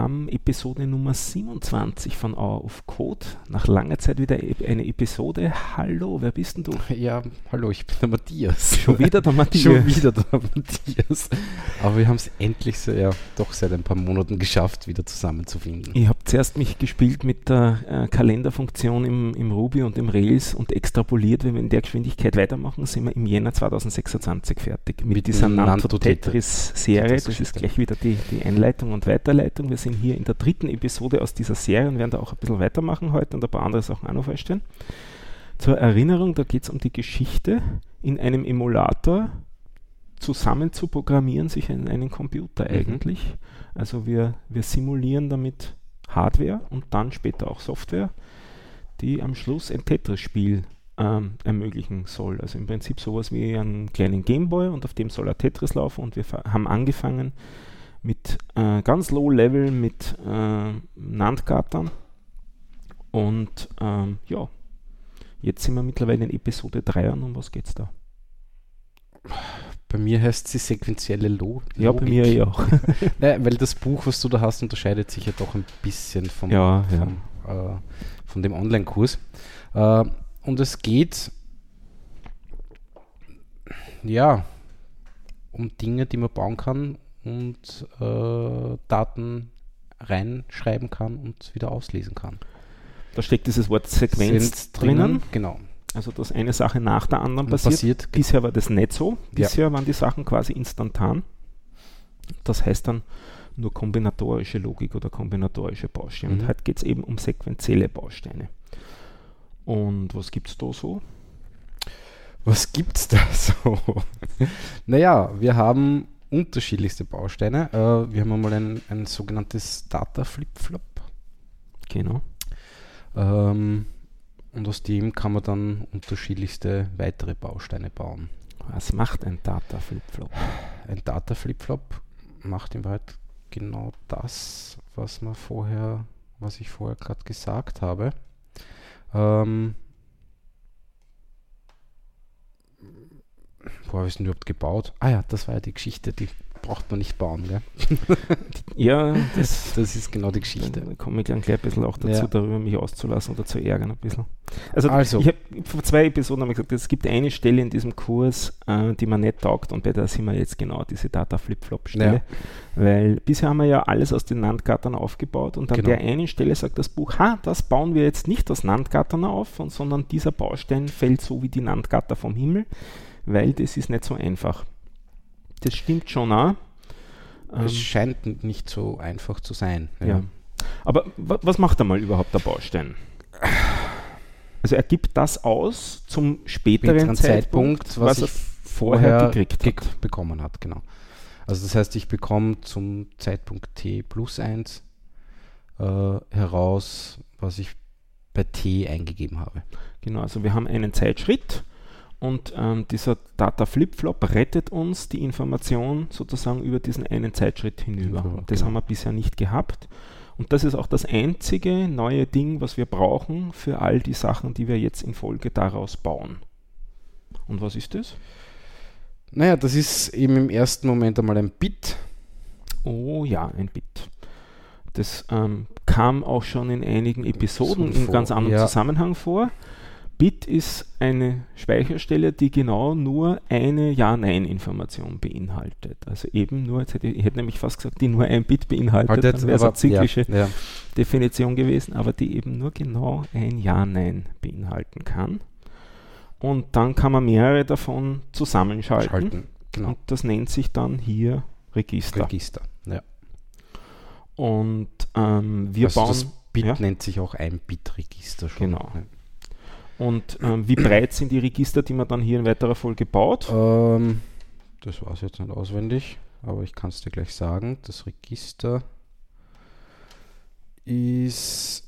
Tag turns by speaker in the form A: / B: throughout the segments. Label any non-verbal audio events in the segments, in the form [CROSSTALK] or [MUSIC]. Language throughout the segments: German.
A: Haben Episode Nummer 27 von Hour of Code. Nach langer Zeit wieder eine Episode. Hallo, wer bist denn du?
B: Ja, hallo, ich bin der Matthias.
A: Schon wieder der [LAUGHS] Matthias.
B: Schon wieder der Matthias. Aber wir haben es endlich so, ja, doch seit ein paar Monaten geschafft, wieder zusammenzufinden.
A: Ich habe zuerst mich gespielt mit der äh, Kalenderfunktion im, im Ruby und im Rails und extrapoliert, wenn wir in der Geschwindigkeit weitermachen, sind wir im Jänner 2026 fertig mit, mit dieser Nanto-Tetris-Serie. Das ist gleich wieder die, die Einleitung Einleitung und Weiterleitung. Wir sind hier in der dritten Episode aus dieser Serie und werden da auch ein bisschen weitermachen heute und ein paar andere Sachen auch noch vorstellen. Zur Erinnerung, da geht es um die Geschichte, in einem Emulator zusammen zu programmieren, sich in einen Computer mhm. eigentlich. Also wir, wir simulieren damit Hardware und dann später auch Software, die am Schluss ein Tetris-Spiel ähm, ermöglichen soll. Also im Prinzip sowas wie einen kleinen Gameboy und auf dem soll ein Tetris laufen und wir haben angefangen mit äh, ganz low level mit äh, Nandgatern. Und ähm, ja, jetzt sind wir mittlerweile in Episode 3 und um was geht's da?
B: Bei mir heißt sie sequentielle Lo
A: Logik. Ja, bei mir ja [LAUGHS] [LAUGHS] auch.
B: naja, weil das Buch, was du da hast, unterscheidet sich ja doch ein bisschen vom,
A: ja,
B: vom, ja. Äh, von dem Online-Kurs. Äh, und es geht ja um Dinge, die man bauen kann, und äh, Daten reinschreiben kann und wieder auslesen kann.
A: Da steckt dieses Wort Sequenz drinnen. drinnen.
B: Genau.
A: Also dass eine Sache nach der anderen passiert. passiert. Bisher war das nicht so. Bisher ja. waren die Sachen quasi instantan. Das heißt dann nur kombinatorische Logik oder kombinatorische Bausteine. Mhm. Und heute geht es eben um sequenzielle Bausteine. Und was gibt es da so?
B: Was gibt es da [LAUGHS] so? naja, wir haben unterschiedlichste Bausteine. Äh, wir haben einmal ein, ein sogenanntes Data Flip-Flop.
A: Genau.
B: Ähm, und aus dem kann man dann unterschiedlichste weitere Bausteine bauen.
A: Was macht ein Data Flip-Flop?
B: Ein Data Flip-Flop macht in Wahrheit genau das, was man vorher, was ich vorher gerade gesagt habe. Ähm, wo habe ich es denn überhaupt gebaut? Ah ja, das war ja die Geschichte, die braucht man nicht bauen, gell? [LAUGHS]
A: ja, das, das ist genau die Geschichte. Da komme ich dann gleich ein bisschen auch dazu, ja. darüber mich auszulassen oder zu ärgern ein bisschen. Also, also. ich habe vor zwei Episoden habe gesagt, es gibt eine Stelle in diesem Kurs, äh, die man nicht taugt und bei der sind wir jetzt genau diese Data Flip-Flop-Stelle. Ja. Weil bisher haben wir ja alles aus den Nandgattern aufgebaut und an genau. der einen Stelle sagt das Buch, ha, das bauen wir jetzt nicht aus Nandgattern auf, sondern dieser Baustein fällt so wie die Nandgatter vom Himmel weil das ist nicht so einfach. Das stimmt schon auch.
B: Es ähm, scheint nicht so einfach zu sein.
A: Ja. ja. Aber was macht er mal überhaupt der Baustein? Also er gibt das aus zum späteren, Zeitpunkt,
B: Zeitpunkt, was, was er vorher gekriegt hat. bekommen hat, genau. Also das heißt, ich bekomme zum Zeitpunkt t plus 1 äh, heraus, was ich bei t eingegeben habe.
A: Genau, also wir haben einen Zeitschritt und ähm, dieser Data Flip-Flop rettet uns die Information sozusagen über diesen einen Zeitschritt hinüber. Ja, das genau. haben wir bisher nicht gehabt. Und das ist auch das einzige neue Ding, was wir brauchen für all die Sachen, die wir jetzt in Folge daraus bauen. Und was ist das?
B: Naja, das ist eben im ersten Moment einmal ein Bit.
A: Oh ja, ein Bit. Das ähm, kam auch schon in einigen Episoden in ganz anderem ja. Zusammenhang vor. Bit ist eine Speicherstelle, die genau nur eine Ja-Nein-Information beinhaltet. Also eben nur, jetzt hätte ich, ich hätte nämlich fast gesagt, die nur ein Bit beinhaltet, Haltet, dann wäre eine zyklische ja, ja. Definition gewesen, aber die eben nur genau ein Ja-Nein beinhalten kann. Und dann kann man mehrere davon zusammenschalten. Schalten, genau. Und das nennt sich dann hier Register.
B: Register, ja.
A: Und ähm, wir also bauen. Das
B: Bit ja? nennt sich auch ein Bit-Register
A: schon. Genau. Und ähm, wie breit sind die Register, die man dann hier in weiterer Folge baut?
B: Ähm, das war es jetzt nicht auswendig, aber ich kann es dir gleich sagen. Das Register ist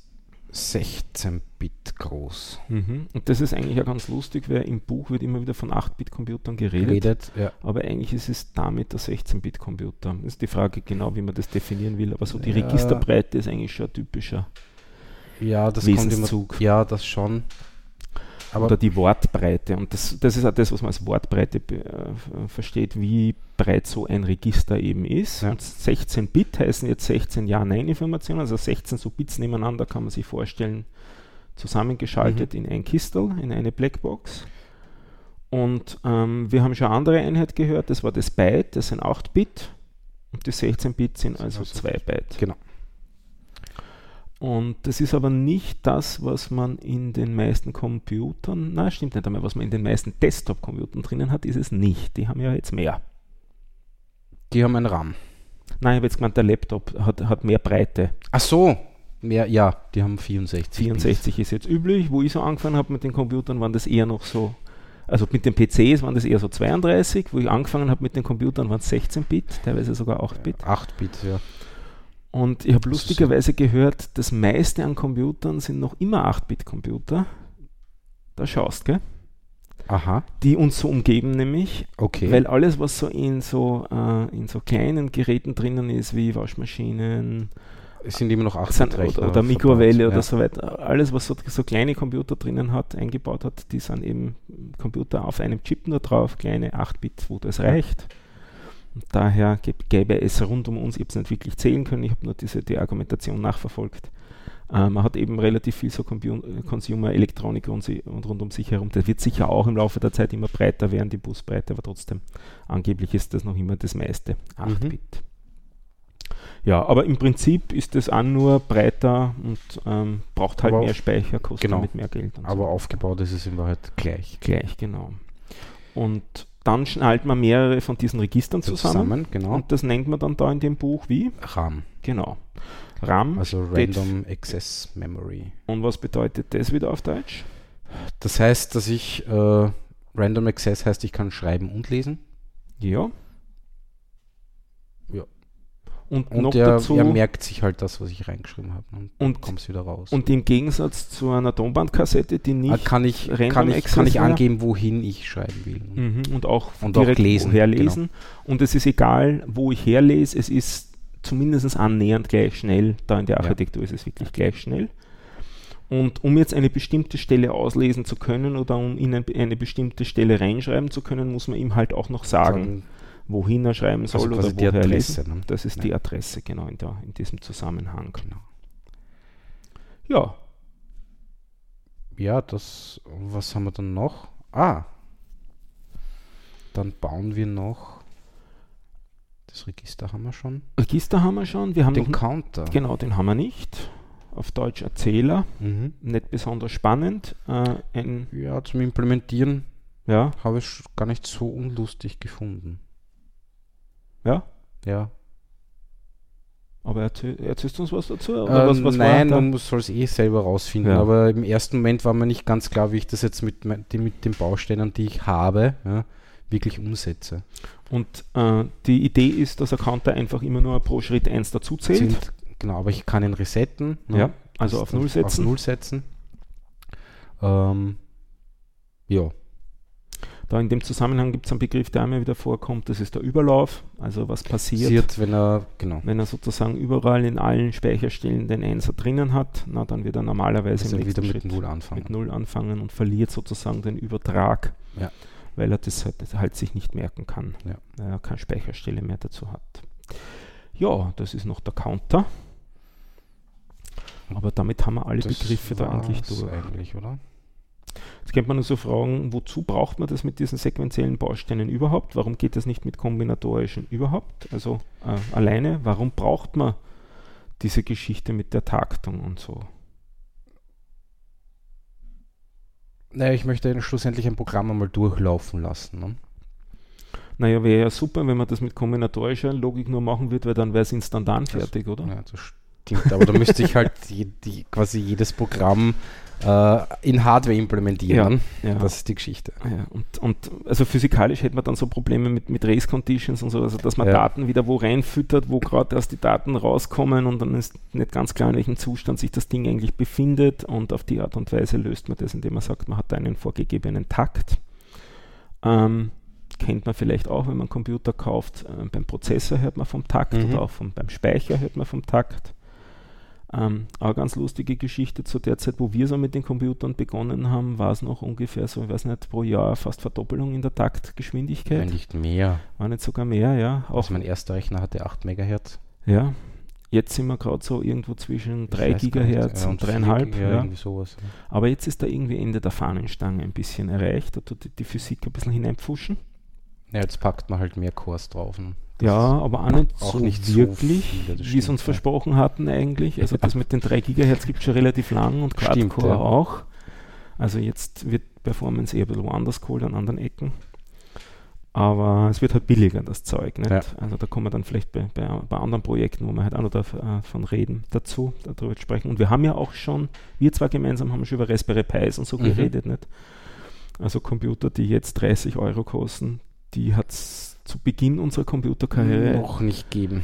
B: 16 Bit groß.
A: Mhm. Und das ist eigentlich ja ganz lustig, weil im Buch wird immer wieder von 8-Bit-Computern geredet.
B: Geredet, ja.
A: Aber eigentlich ist es damit der 16-Bit-Computer. Das ist die Frage genau, wie man das definieren will. Aber so die ja. Registerbreite ist eigentlich schon ein typischer
B: ja, das Wesenszug. Kommt immer, ja, das schon.
A: Aber oder die Wortbreite. Und das, das ist auch das, was man als Wortbreite äh, versteht, wie breit so ein Register eben ist. Ja. Und 16 Bit heißen jetzt 16 Ja-Nein-Informationen, also 16 so Bits nebeneinander kann man sich vorstellen, zusammengeschaltet mhm. in ein Kistel, in eine Blackbox. Und ähm, wir haben schon eine andere Einheit gehört, das war das Byte, das sind 8 Bit. Und die 16 Bit sind also 2 Byte.
B: Genau.
A: Und das ist aber nicht das, was man in den meisten Computern, na stimmt nicht einmal, was man in den meisten Desktop-Computern drinnen hat, ist es nicht. Die haben ja jetzt mehr.
B: Die haben einen RAM.
A: Nein, ich habe jetzt gemeint, der Laptop hat, hat mehr Breite.
B: Ach so, mehr, ja, die haben 64.
A: 64 ist jetzt üblich. Wo ich so angefangen habe mit den Computern, waren das eher noch so, also mit den PCs waren das eher so 32. Wo ich angefangen habe mit den Computern, waren es 16 Bit, teilweise sogar 8 Bit.
B: 8 Bit, ja.
A: Und ich habe lustigerweise gehört, das meiste an Computern sind noch immer 8-Bit-Computer. Da schaust, gell?
B: Aha.
A: Die uns so umgeben, nämlich.
B: Okay.
A: Weil alles, was so in so, äh, in so kleinen Geräten drinnen ist, wie Waschmaschinen,
B: es sind immer noch 8
A: oder, oder Mikrowelle oder ja. so weiter. Alles, was so, so, kleine Computer drinnen hat, eingebaut hat, die sind eben Computer auf einem Chip nur drauf, kleine 8-Bit, wo das reicht. Und daher gäbe es rund um uns, ich habe es nicht wirklich zählen können, ich habe nur diese, die Argumentation nachverfolgt. Äh, man hat eben relativ viel so Consumer-Elektronik rund, rund, um sich herum. Das wird sicher auch im Laufe der Zeit immer breiter werden, die Busbreite, aber trotzdem, angeblich ist das noch immer das meiste, 8 mhm. Ja, aber im Prinzip ist das auch nur breiter und ähm, braucht halt aber mehr Speicher, kostet
B: genau,
A: damit mehr Geld.
B: aber so. aufgebaut ist es in Wahrheit gleich.
A: Gleich, genau. Und dann schnallt man mehrere von diesen Registern zusammen. zusammen
B: genau.
A: Und das nennt man dann da in dem Buch wie?
B: RAM.
A: Genau. RAM.
B: Also Random Access Memory.
A: Und was bedeutet das wieder auf Deutsch?
B: Das heißt, dass ich äh, Random Access heißt, ich kann schreiben und lesen.
A: Ja.
B: Und, und noch er, dazu, er merkt sich halt das, was ich reingeschrieben habe.
A: Ne? Und, kommt es wieder raus. Und im Gegensatz zu einer Tonbandkassette, die nicht
B: ah, kann ich, kann ich, kann ich angeben, wohin ich schreiben will.
A: Mhm, und auch,
B: und direkt auch lesen.
A: herlesen. Genau. Und es ist egal, wo ich herlese, es ist zumindest annähernd gleich schnell. Da in der Architektur ja. ist es wirklich gleich schnell. Und um jetzt eine bestimmte Stelle auslesen zu können oder um in eine bestimmte Stelle reinschreiben zu können, muss man ihm halt auch noch sagen, wohin er schreiben soll also oder woher Adresse, ne? Das ist ja. die Adresse, genau, in, der, in diesem Zusammenhang. Genau. Ja.
B: Ja, das, was haben wir dann noch? Ah, dann bauen wir noch. Das Register haben wir schon.
A: Register haben wir schon. Wir haben
B: den Counter.
A: Genau, den haben wir nicht. Auf Deutsch Erzähler. Mhm. Nicht besonders spannend.
B: Äh, ja, zum Implementieren
A: ja.
B: habe ich gar nicht so unlustig gefunden.
A: Ja?
B: Ja.
A: Aber erzähl, erzählst du uns was dazu?
B: Oder ähm, was, was nein, man soll es eh selber rausfinden. Ja. Aber im ersten Moment war mir nicht ganz klar, wie ich das jetzt mit, mit den Bausteinen, die ich habe, ja, wirklich umsetze.
A: Und äh, die Idee ist, dass ein Counter einfach immer nur pro Schritt 1 dazu zählt. Sind,
B: genau, aber ich kann ihn resetten.
A: Ne? Ja, also auf Null setzen.
B: Auf Null setzen. Ähm, ja.
A: Da in dem Zusammenhang gibt es einen Begriff, der immer wieder vorkommt, das ist der Überlauf. Also was passiert, passiert
B: wenn, er, genau.
A: wenn er sozusagen überall in allen Speicherstellen den Einser drinnen hat, na, dann wird er normalerweise
B: also im wieder mit Null anfangen.
A: mit Null anfangen und verliert sozusagen den Übertrag,
B: ja.
A: weil er das halt, das halt, sich nicht merken kann,
B: ja.
A: weil er keine Speicherstelle mehr dazu hat. Ja, das ist noch der Counter. Aber damit haben wir alle das Begriffe da eigentlich durch.
B: Eigentlich, oder?
A: Jetzt könnte man nur so fragen, wozu braucht man das mit diesen sequenziellen Bausteinen überhaupt? Warum geht das nicht mit kombinatorischen überhaupt? Also äh, alleine, warum braucht man diese Geschichte mit der Taktung und so?
B: Naja, ich möchte schlussendlich ein Programm einmal durchlaufen lassen. Ne?
A: Naja, wäre ja super, wenn man das mit kombinatorischer Logik nur machen würde, weil dann wäre es instantan fertig, oder?
B: Ja, das stimmt, aber da müsste ich halt [LAUGHS] die, die, quasi jedes Programm in Hardware implementieren.
A: Ja, ja.
B: Das ist die Geschichte.
A: Ja, und, und also physikalisch hätte man dann so Probleme mit, mit Race Conditions und so, also dass man Daten wieder wo reinfüttert, wo gerade erst die Daten rauskommen und dann ist nicht ganz klar, in welchem Zustand sich das Ding eigentlich befindet und auf die Art und Weise löst man das, indem man sagt, man hat einen vorgegebenen Takt. Ähm, kennt man vielleicht auch, wenn man einen Computer kauft. Äh, beim Prozessor hört man vom Takt mhm. oder auch vom, beim Speicher hört man vom Takt. Ähm, auch ganz lustige Geschichte zu der Zeit, wo wir so mit den Computern begonnen haben, war es noch ungefähr so, ich weiß nicht, pro Jahr fast Verdoppelung in der Taktgeschwindigkeit.
B: Wenn nicht mehr.
A: War nicht sogar mehr, ja.
B: Auch also mein erster Rechner hatte 8 MHz.
A: Ja, Jetzt sind wir gerade so irgendwo zwischen 3 Gigahertz und 3,5. Ja, ja. Aber jetzt ist da irgendwie Ende der Fahnenstange ein bisschen erreicht. Da tut die, die Physik ein bisschen hineinpfuschen.
B: Ja, jetzt packt man halt mehr Cores drauf.
A: Ja, aber auch nicht auch so nicht wirklich, so wie es uns versprochen hatten eigentlich. Also das mit den 3 Gigahertz gibt es schon relativ lang und Quad-Core ja. auch. Also jetzt wird Performance eher ein bisschen woanders geholt an anderen Ecken. Aber es wird halt billiger, das Zeug. Nicht? Ja. Also da kommen wir dann vielleicht bei, bei, bei, anderen Projekten, wo wir halt auch noch davon reden, dazu, darüber sprechen. Und wir haben ja auch schon, wir zwei gemeinsam haben schon über Raspberry Pis und so mhm. geredet. Nicht? Also Computer, die jetzt 30 Euro kosten, die hat es zu Beginn unserer Computerkarriere
B: noch nicht geben.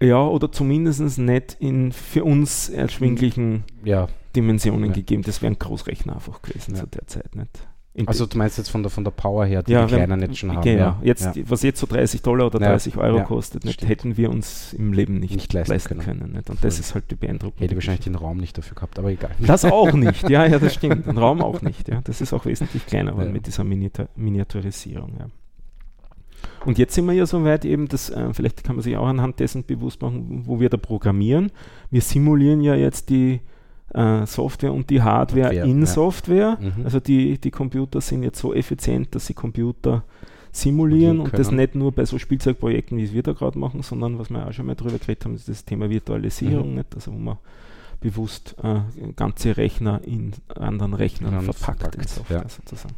A: Ja, oder zumindest nicht in für uns erschwinglichen ja. Dimensionen ja. gegeben. Das wäre ein Großrechner einfach gewesen ja. zu der Zeit. Nicht?
B: Also du meinst jetzt von der, von der Power her, die ja, die Kleinen jetzt schon haben.
A: Genau, ja. Jetzt, ja. was jetzt so 30 Dollar oder 30 ja, Euro kostet, nicht, hätten wir uns im Leben nicht, nicht leisten, leisten, können. können? Und das ist halt die Beeindruckung.
B: Hätte wahrscheinlich den Raum nicht dafür gehabt, aber egal.
A: Das auch nicht, ja, ja, das [LAUGHS] stimmt. Den Raum auch nicht, ja. Das ist auch wesentlich kleiner mit dieser Miniatur Miniaturisierung, ja. Und jetzt sind wir ja so weit eben, dass, äh, vielleicht kann man sich auch anhand dessen bewusst machen, wo wir da programmieren. Wir simulieren ja jetzt die äh, Software und die Hardware Hardware, in ja. Software. Mhm. Also die, die Computer sind jetzt so effizient, dass sie Computer simulieren und das nicht nur bei so Spielzeugprojekten, wie es wir da gerade machen, sondern was wir auch schon mal drüber geredet haben, ist das Thema Virtualisierung, mhm. nicht? also wo man bewusst äh, ganze Rechner in anderen Rechnern verpackt, verpackt, in Software ja. sozusagen.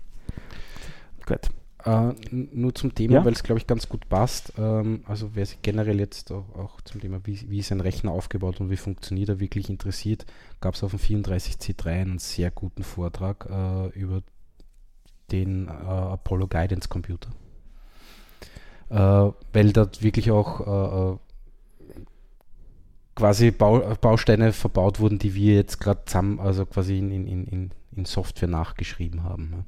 B: Gut. Uh, nur zum Thema, ja? weil es glaube ich ganz gut passt. Ähm, also wer sich generell jetzt auch, auch, zum Thema, wie, wie ist ein Rechner aufgebaut und wie funktioniert er wirklich interessiert, gab es auf dem 34C3 einen sehr guten Vortrag uh, über den uh, Apollo Guidance Computer. weil dort wirklich auch quasi Bau, Bausteine verbaut wurden, die wir jetzt gerade zusammen, also quasi in, in, in in Software nachgeschrieben haben.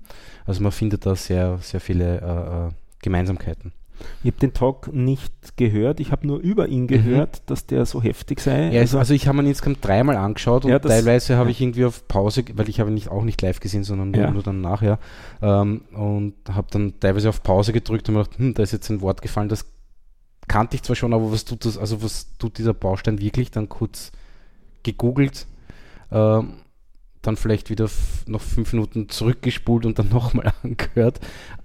B: Also man findet da sehr, sehr viele äh, äh Gemeinsamkeiten.
A: Ich habe den Talk nicht gehört, ich habe nur über ihn gehört, mhm. dass der so heftig sei.
B: Ja, also, also, ich habe ihn insgesamt dreimal angeschaut und ja, teilweise habe ja. ich irgendwie auf Pause, weil ich habe ihn nicht, auch nicht live gesehen, sondern nur, nur dann nachher ähm, und habe dann teilweise auf Pause gedrückt und mir gedacht, hm, da ist jetzt ein Wort gefallen, das kannte ich zwar schon, aber was tut das, also was tut dieser Baustein wirklich? Dann kurz gegoogelt ähm, dann vielleicht wieder noch fünf Minuten zurückgespult und dann [LAUGHS] nochmal angehört.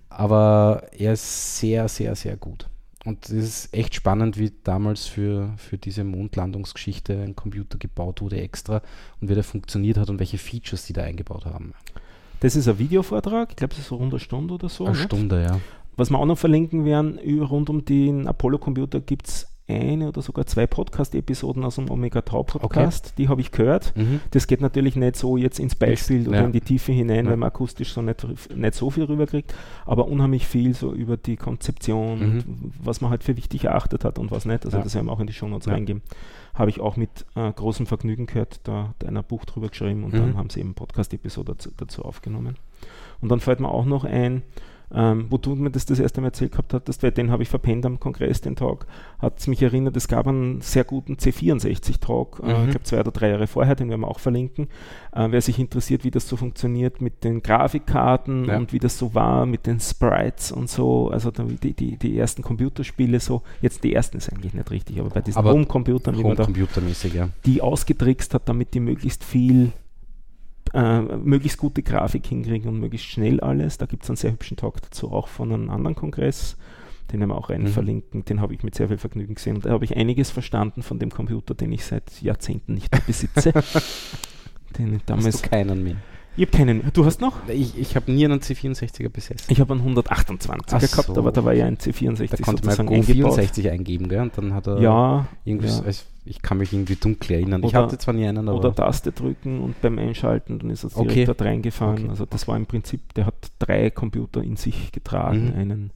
B: Aber er ist sehr, sehr, sehr gut. Und es ist echt spannend, wie damals für, für diese Mondlandungsgeschichte ein Computer gebaut wurde extra und wie der funktioniert hat und welche Features die da eingebaut haben.
A: Das ist ein Videovortrag, ich glaube, es ist so rund eine Stunde oder so.
B: Eine nicht? Stunde, ja.
A: Was wir auch noch verlinken werden, rund um den Apollo-Computer gibt es eine oder sogar zwei Podcast-Episoden aus dem Omega Tau Podcast, okay. die habe ich gehört. Mhm. Das geht natürlich nicht so jetzt ins Beispiel oder ja. in die Tiefe hinein, ja. weil man akustisch so nicht, nicht so viel rüberkriegt, aber unheimlich viel so über die Konzeption, mhm. was man halt für wichtig erachtet hat und was nicht. Also ja. das werden wir auch in die Show Notes reingeben. Habe ich auch mit äh, großem Vergnügen gehört, da hat einer Buch drüber geschrieben und mhm. dann haben sie eben Podcast-Episode dazu, dazu aufgenommen. Und dann fällt mir auch noch ein, ähm, wo du mir das das erste Mal erzählt gehabt hattest, weil den habe ich verpennt am Kongress, den Tag, hat es mich erinnert, es gab einen sehr guten C64-Talk, äh, mhm. ich glaube zwei oder drei Jahre vorher, den werden wir auch verlinken. Äh, wer sich interessiert, wie das so funktioniert mit den Grafikkarten ja. und wie das so war mit den Sprites und so, also die, die, die ersten Computerspiele so, jetzt die ersten ist eigentlich nicht richtig, aber bei diesen Home-Computern,
B: Home ja.
A: die ausgetrickst hat, damit die möglichst viel äh, möglichst gute Grafik hinkriegen und möglichst schnell alles. Da gibt es einen sehr hübschen Talk dazu, auch von einem anderen Kongress. Den werden wir auch rein mhm. verlinken. Den habe ich mit sehr viel Vergnügen gesehen. Und da habe ich einiges verstanden von dem Computer, den ich seit Jahrzehnten nicht mehr besitze. [LAUGHS]
B: den damals Hast du keinen mehr?
A: Ich habe keinen. Du hast noch?
B: Ich, ich habe nie einen C64er besessen.
A: Ich habe einen 128er so. gehabt, aber da war ja ein C64
B: da konnte man Go 64 eingeben, gell? Und dann hat er
A: ja,
B: irgendwie,
A: ja.
B: Ich kann mich irgendwie dunkel erinnern.
A: Oder, ich hatte zwar nie einen, aber oder Taste drücken und beim Einschalten, dann ist er direkt okay. dort reingefahren. Okay. Also das war im Prinzip, der hat drei Computer in sich getragen, mhm. einen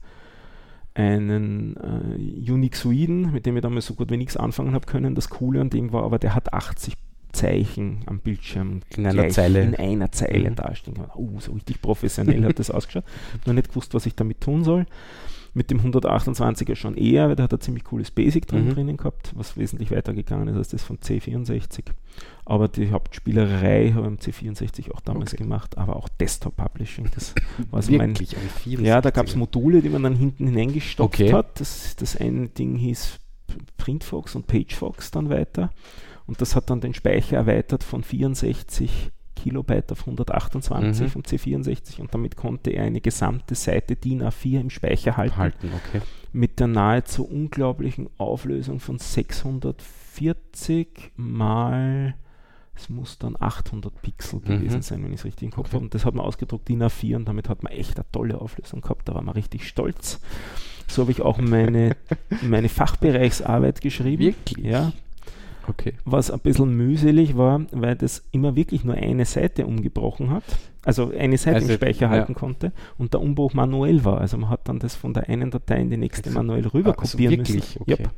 A: einen äh, Unixoiden, mit dem ich damals so gut wie nichts anfangen habe können. Das Coole an dem war aber, der hat 80 Zeichen am Bildschirm
B: in einer Zeile,
A: in einer Zeile mhm. dastehen. Oh, so richtig professionell hat das [LAUGHS] ausgeschaut. Ich habe noch nicht gewusst, was ich damit tun soll. Mit dem 128er schon eher, weil da hat er ziemlich cooles Basic drin, mhm. drinnen gehabt, was wesentlich weitergegangen ist als das von C64. Aber die Hauptspielerei habe ich am C64 auch damals okay. gemacht, aber auch Desktop Publishing. Das [LAUGHS] war so mein. Ja, da gab es Module, die man dann hinten hineingestopft okay. hat. Das, das eine Ding hieß Printfox und PageFox dann weiter. Und das hat dann den Speicher erweitert von 64 Kilobyte auf 128 mhm. vom C64 und damit konnte er eine gesamte Seite DIN A4 im Speicher halten. halten okay. Mit der nahezu unglaublichen Auflösung von 640 mal es muss dann 800 Pixel mhm. gewesen sein, wenn ich es richtig im Kopf okay. habe. Und das hat man ausgedruckt DIN A4 und damit hat man echt eine tolle Auflösung gehabt. Da war man richtig stolz. So habe ich auch meine, [LAUGHS] meine Fachbereichsarbeit geschrieben.
B: Wirklich?
A: Ja. Okay. Was ein bisschen mühselig war, weil das immer wirklich nur eine Seite umgebrochen hat also eine Seite also, im Speicher ja. halten konnte und der Umbruch manuell war. Also man hat dann das von der einen Datei in die nächste also, manuell rüber ah, also kopieren müssen. Okay. Yep.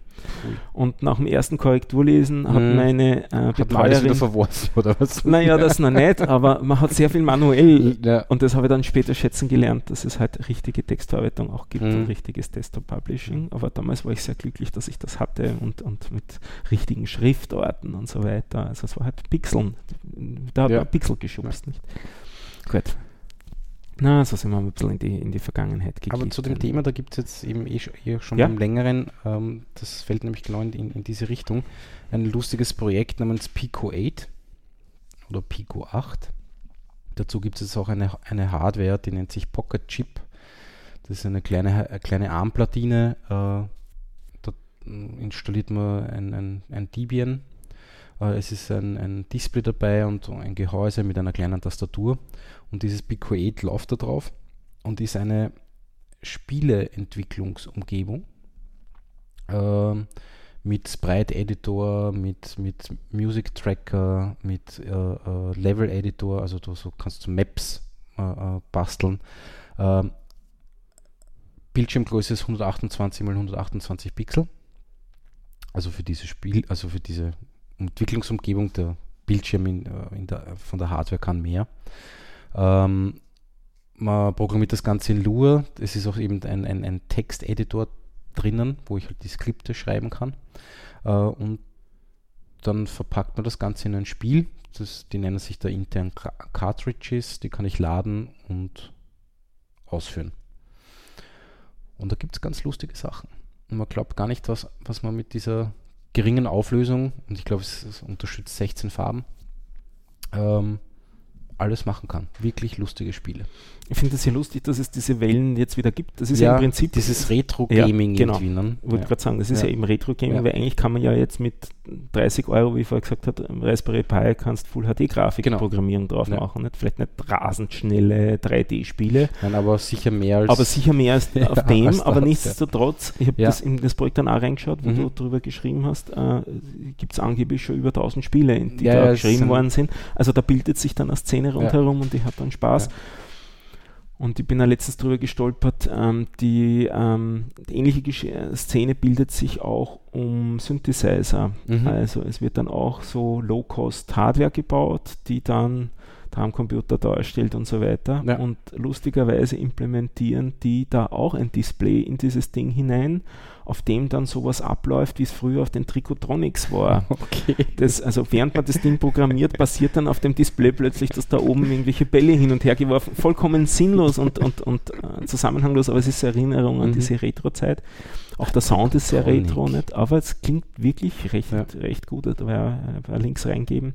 A: Cool. Und nach dem ersten Korrekturlesen hat hm. meine
B: äh, Betreuerin... wieder verworfen oder was?
A: Naja, das noch nicht, aber man hat sehr viel manuell ja. und das habe ich dann später schätzen gelernt, dass es halt richtige Textverarbeitung auch gibt hm. und richtiges Desktop-Publishing. Aber damals war ich sehr glücklich, dass ich das hatte und, und mit richtigen Schriftorten und so weiter. Also es war halt Pixeln. Da hat ja. man Pixel geschubst, nicht? Gut. Na, so sind wir ein bisschen in die, in die Vergangenheit
B: gegangen. Aber zu dem Thema, da gibt es jetzt eben eh, eh schon ja. beim längeren, ähm, das fällt nämlich genau in, in, diese Richtung, ein lustiges Projekt namens Pico 8 oder Pico 8. Dazu gibt es auch eine, eine Hardware, die nennt sich Pocket Chip. Das ist eine kleine, eine kleine ARM-Platine. Äh, da installiert man ein, ein, ein Debian äh, es ist ein, ein, Display dabei und ein Gehäuse mit einer kleinen Tastatur. Und dieses 8 läuft da drauf und ist eine Spieleentwicklungsumgebung äh, mit Sprite Editor, mit, mit Music Tracker, mit äh, äh, Level Editor, also du so kannst du Maps äh, äh, basteln. Ähm, Bildschirmgröße ist 128 x 128 Pixel. Also für dieses Spiel, also für diese Entwicklungsumgebung, der Bildschirm in, äh, in der, von der Hardware kann mehr. Ähm, man programmiert das Ganze in Lua. Es ist auch eben ein, ein, ein Texteditor drinnen, wo ich halt die Skripte schreiben kann. Äh, und dann verpackt man das Ganze in ein Spiel. Das, die nennen sich da intern Cartridges. Die kann ich laden und ausführen. Und da gibt es ganz lustige Sachen. Und man glaubt gar nicht, was, was man mit dieser geringen Auflösung, und ich glaube, es, es, unterstützt 16 Farben, ähm, alles machen kann. Wirklich lustige Spiele.
A: Ich finde es sehr lustig, dass es diese Wellen jetzt wieder gibt. Das ist
B: ja,
A: ja im Prinzip
B: dieses Retro-Gaming
A: ja, genau. Ne? Ich wollte ja. gerade sagen, das ist ja, ja eben Retro-Gaming, weil eigentlich kann man ja jetzt mit 30 Euro, wie ich vorher gesagt habe, Raspberry Pi kannst Full HD-Grafik genau. programmieren drauf machen. Nicht? Vielleicht nicht rasend schnelle 3D-Spiele.
B: Nein, aber sicher mehr als
A: Aber sicher mehr als [LAUGHS] auf dem, als aber nichtsdestotrotz, ich habe das in das Projekt dann auch reingeschaut, wo mhm. du darüber geschrieben hast, äh, gibt es angeblich schon über 1000 Spiele, die da geschrieben worden sind. Also da bildet sich dann eine Szene rundherum und die hat dann Spaß. Und ich bin da letztens drüber gestolpert, ähm, die, ähm, die, ähnliche Gesch äh, Szene bildet sich auch um Synthesizer. Mhm. Also es wird dann auch so Low-Cost-Hardware gebaut, die dann Drumcomputer darstellt und so weiter. Ja. Und lustigerweise implementieren die da auch ein Display in dieses Ding hinein auf dem dann sowas abläuft, wie es früher auf den Trikotronics war. [LAUGHS] Okay. Das, also während man das Ding programmiert, passiert dann auf dem Display plötzlich, dass da oben irgendwelche Bälle hin und her geworfen, vollkommen sinnlos und, und, und äh, zusammenhanglos, aber es ist Erinnerung an mhm. diese Retro-Zeit. Auch der Sound ist sehr retro, nicht? aber es klingt wirklich recht, ja. recht gut. Da war ja Links reingeben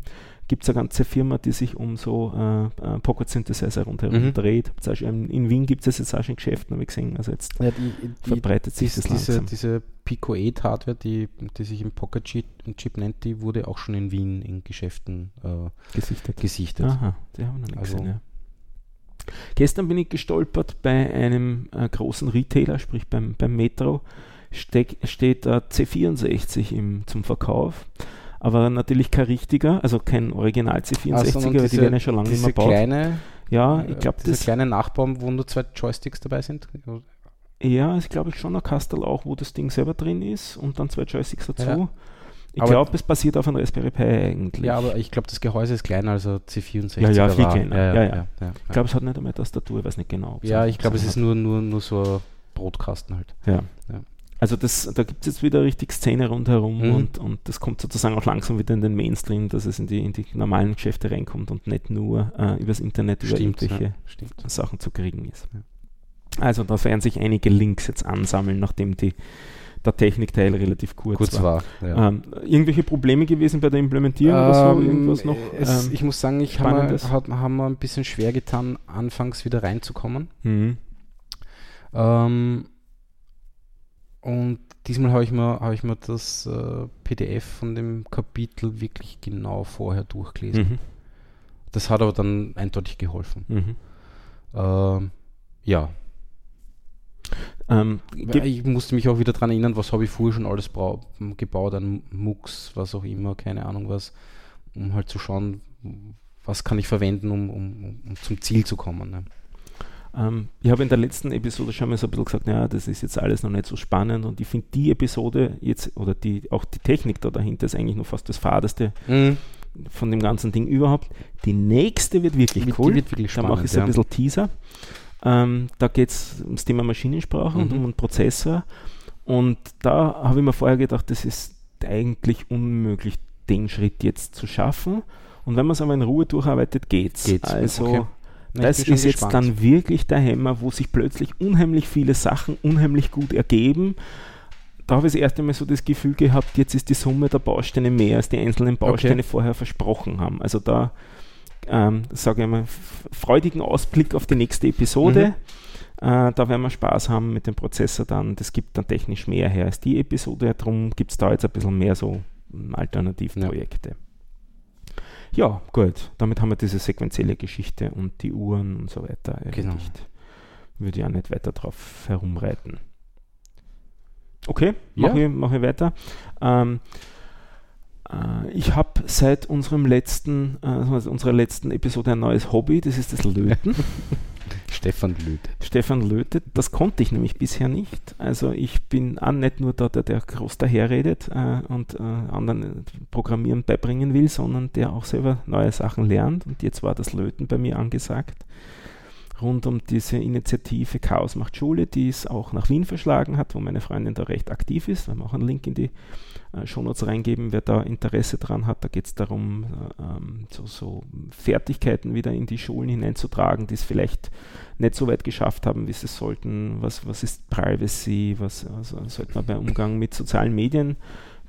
A: gibt es eine ganze Firma, die sich um so äh, äh Pocket Synthesizer rundherum mhm. dreht. In, in Wien gibt es jetzt auch schon Geschäfte, habe ich gesehen. Also jetzt ja, die, die, verbreitet sich
B: das diese, langsam. Diese Pico 8 Hardware, die, die sich im Pocket Chip, Chip nennt, die wurde auch schon in Wien in Geschäften äh, gesichtet. gesichtet.
A: Aha, die haben wir noch nicht also, gesehen, ja. Gestern bin ich gestolpert bei einem äh, großen Retailer, sprich beim, beim Metro, steck, steht äh, C64 im, zum Verkauf aber natürlich kein richtiger, also kein Original C64er, also
B: weil die werden ja schon lange nicht mehr gebaut.
A: Kleine, ja, ich glaube,
B: das. kleine Nachbaum, wo nur zwei Joysticks dabei sind.
A: Ja, ich glaube ich schon ein Kastel auch, wo das Ding selber drin ist und dann zwei Joysticks dazu. Ja. Ich glaube, es basiert auf einem Raspberry Pi eigentlich.
B: Ja, aber ich glaube, das Gehäuse ist kleiner als C64.
A: Ja, ja, viel kleiner. Ja, ja, ja, Ich glaube, es hat nicht einmal Tastatur, ich weiß nicht genau.
B: Ja, ich glaube, es ist nur, nur, nur so Brotkasten halt.
A: Ja. ja. Also das, da gibt es jetzt wieder richtig Szene rundherum mhm. und, und das kommt sozusagen auch langsam wieder in den Mainstream, dass es in die, in die normalen Geschäfte reinkommt und nicht nur äh, übers Internet über
B: stimmt,
A: irgendwelche ja, Sachen zu kriegen ist. Also da werden sich einige Links jetzt ansammeln, nachdem die, der Technikteil relativ kurz,
B: kurz war.
A: war ja. ähm, irgendwelche Probleme gewesen bei der Implementierung ähm, oder so? Ähm, irgendwas noch?
B: Es, ähm, ich muss sagen, ich habe mir, hab, ein bisschen schwer getan, anfangs wieder reinzukommen. Mhm. Und diesmal habe ich mir, hab ich mir das äh, PDF von dem Kapitel wirklich genau vorher durchgelesen. Mhm. Das hat aber dann eindeutig geholfen. Mhm. Ähm, ja. Ähm, ich musste mich auch wieder daran erinnern, was habe ich vorher schon alles gebaut, an MUX, was auch immer, keine Ahnung was, um halt zu schauen, was kann ich verwenden, um, um, um zum Ziel zu kommen. Ne?
A: Ähm, ich habe in der letzten Episode schon mal so ein bisschen gesagt, naja, das ist jetzt alles noch nicht so spannend und ich finde die Episode jetzt oder die, auch die Technik da dahinter ist eigentlich nur fast das Fadeste mhm. von dem ganzen Ding überhaupt. Die nächste wird wirklich die, cool. Wird wirklich spannend, da mache ich so ein bisschen Teaser. Ähm, da geht es ums Thema Maschinensprache mhm. und um einen Prozessor. Und da habe ich mir vorher gedacht, das ist eigentlich unmöglich, den Schritt jetzt zu schaffen. Und wenn man es aber in Ruhe durcharbeitet, geht's. geht's. Also okay. Das ist jetzt gespannt. dann wirklich der Hämmer, wo sich plötzlich unheimlich viele Sachen unheimlich gut ergeben. Da habe ich das erste Mal so das Gefühl gehabt, jetzt ist die Summe der Bausteine mehr, als die einzelnen Bausteine okay. vorher versprochen haben. Also da ähm, sage ich mal, freudigen Ausblick auf die nächste Episode. Mhm. Äh, da werden wir Spaß haben mit dem Prozessor dann. Das gibt dann technisch mehr her als die Episode. Darum gibt es da jetzt ein bisschen mehr so Alternativprojekte. Ja. Ja, gut. Damit haben wir diese sequenzielle Geschichte und die Uhren und so weiter erledigt. Genau. Würde ja nicht weiter drauf herumreiten. Okay, mache ja. ich, mach ich weiter. Ähm, äh, ich habe seit unserem letzten, äh, also unserer letzten Episode ein neues Hobby, das ist das Löten. [LAUGHS]
B: Stefan lötet.
A: Stefan lötet, das konnte ich nämlich bisher nicht. Also ich bin auch nicht nur da, der, der groß daherredet äh, und äh, anderen Programmieren beibringen will, sondern der auch selber neue Sachen lernt. Und jetzt war das Löten bei mir angesagt rund um diese Initiative Chaos macht Schule, die es auch nach Wien verschlagen hat, wo meine Freundin da recht aktiv ist. Wir haben auch einen Link in die äh, Shownotes reingeben, wer da Interesse dran hat. Da geht es darum, äh, ähm, so, so, Fertigkeiten wieder in die Schulen hineinzutragen, die es vielleicht nicht so weit geschafft haben, wie sie es sollten. Was, was ist Privacy? Was also sollte man beim Umgang mit sozialen Medien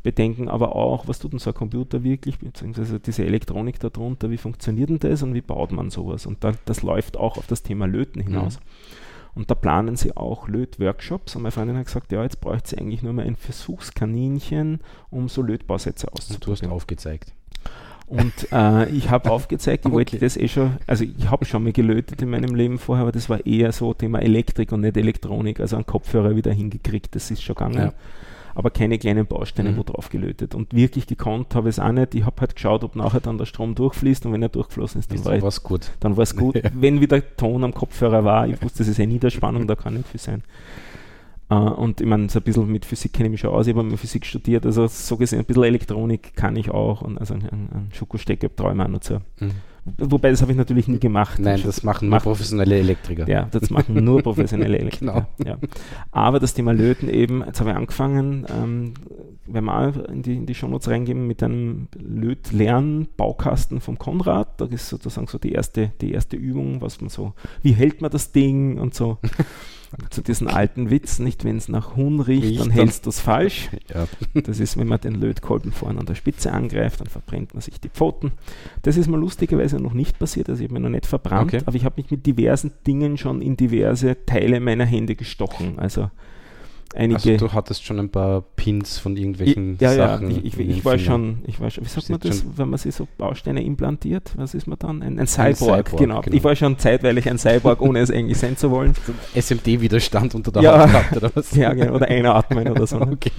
A: bedenken, aber auch, was tut ein Computer wirklich, beziehungsweise diese Elektronik darunter, wie funktioniert denn das und wie baut man sowas? Und da, das läuft auch auf das Thema Löten hinaus. Mhm. Und da planen sie auch Lötworkshops. Und meine Freundin hat gesagt, ja, jetzt bräuchte sie eigentlich nur mal ein Versuchskaninchen, um so Lötbausätze auszuprobieren.
B: du hast aufgezeigt.
A: Und äh, ich habe [LAUGHS] aufgezeigt, ich okay. wollte das eh schon, also ich habe schon mal gelötet in meinem Leben vorher, aber das war eher so Thema Elektrik und nicht Elektronik, also einen Kopfhörer wieder hingekriegt, das ist schon gegangen. Ja aber keine kleinen Bausteine mhm. wo drauf gelötet. Und wirklich gekonnt habe ich es auch nicht. Ich habe halt geschaut, ob nachher dann der Strom durchfließt und wenn er durchgeflossen ist,
B: dann war es gut.
A: Dann war es gut. [LAUGHS] ja. Wenn wieder Ton am Kopfhörer war, ich wusste, das ist eine Niederspannung, da kann nicht viel sein. Uh, und ich meine, so ein bisschen mit Physik kenne ich mich schon aus, ich habe mal Physik studiert, also so gesehen, ein bisschen Elektronik kann ich auch und also einen, einen Schokostecker mir auch noch zu. Mhm. Wobei, das habe ich natürlich nie gemacht.
B: Nein, das machen nur professionelle Elektriker.
A: Ja, das machen nur [LAUGHS] professionelle Elektriker. genau. Ja. Aber das Thema Löten eben, jetzt habe ich angefangen, ähm, wenn wir in die, in die Shownotes reingeben, mit einem Löt-Lern-Baukasten vom Konrad. Da ist sozusagen so die erste, die erste Übung, was man so, wie hält man das Ding und so. [LAUGHS] zu diesem alten Witz, nicht wenn es nach Huhn riecht, riecht dann hältst du es falsch. [LAUGHS] Ja. Das ist, wenn man den Lötkolben vorne an der Spitze angreift, dann verbrennt man sich die Pfoten. Das ist mir lustigerweise noch nicht passiert, also ich habe mir noch nicht verbrannt, okay. aber ich habe mich mit diversen Dingen schon in diverse Teile meiner Hände gestochen. Also einige. Also
B: du hattest schon ein paar Pins von irgendwelchen
A: ich, ja, Sachen. Ja, ich, ich, ich war schon, ich war schon, wie sagt man das, wenn man sich so Bausteine implantiert? Was ist man dann? Ein, ein Cyborg, ein Cyborg genau. genau. Ich war schon zeitweilig ein Cyborg, ohne es eigentlich sein zu wollen. [LAUGHS]
B: SMD-Widerstand unter der
A: ja, Haut gehabt oder was? [LAUGHS] Ja, genau, oder einatmen oder so. Ne? [LAUGHS] Okay.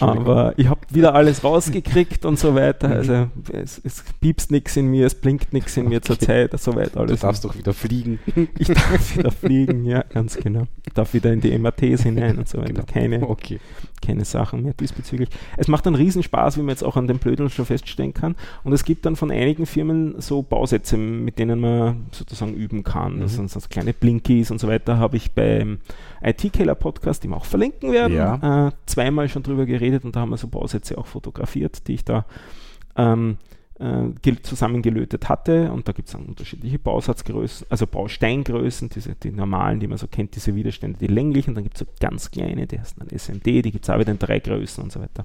A: Aber ich habe wieder alles rausgekriegt und so weiter. Also es, es piepst nichts in mir, es blinkt nichts in mir zur Zeit, so weiter.
B: Alles. Du darfst doch wieder fliegen. [LAUGHS]
A: Ich darf wieder fliegen, ja, ganz genau. Ich darf wieder in die MRTs hinein und so weiter. Genau. Keine, okay. keine Sachen mehr diesbezüglich. Es macht einen Riesenspaß, wie man jetzt auch an dem Blödeln schon feststellen kann. Und es gibt dann von einigen Firmen so Bausätze, mit denen man sozusagen üben kann. Mhm. Das sind so kleine Blinkies und so weiter. Habe ich beim IT-Killer-Podcast, den wir auch verlinken werden, ja. äh, zweimal schon drüber geredet und da haben wir so Bausätze auch fotografiert, die ich da ähm, äh, zusammengelötet hatte. Und da gibt es dann unterschiedliche Bausatzgrößen, also Bausteingrößen, diese, die normalen, die man so kennt, diese Widerstände, die länglichen. Dann gibt es so ganz kleine, die heißen dann SMD, die gibt es auch wieder in drei Größen und so weiter.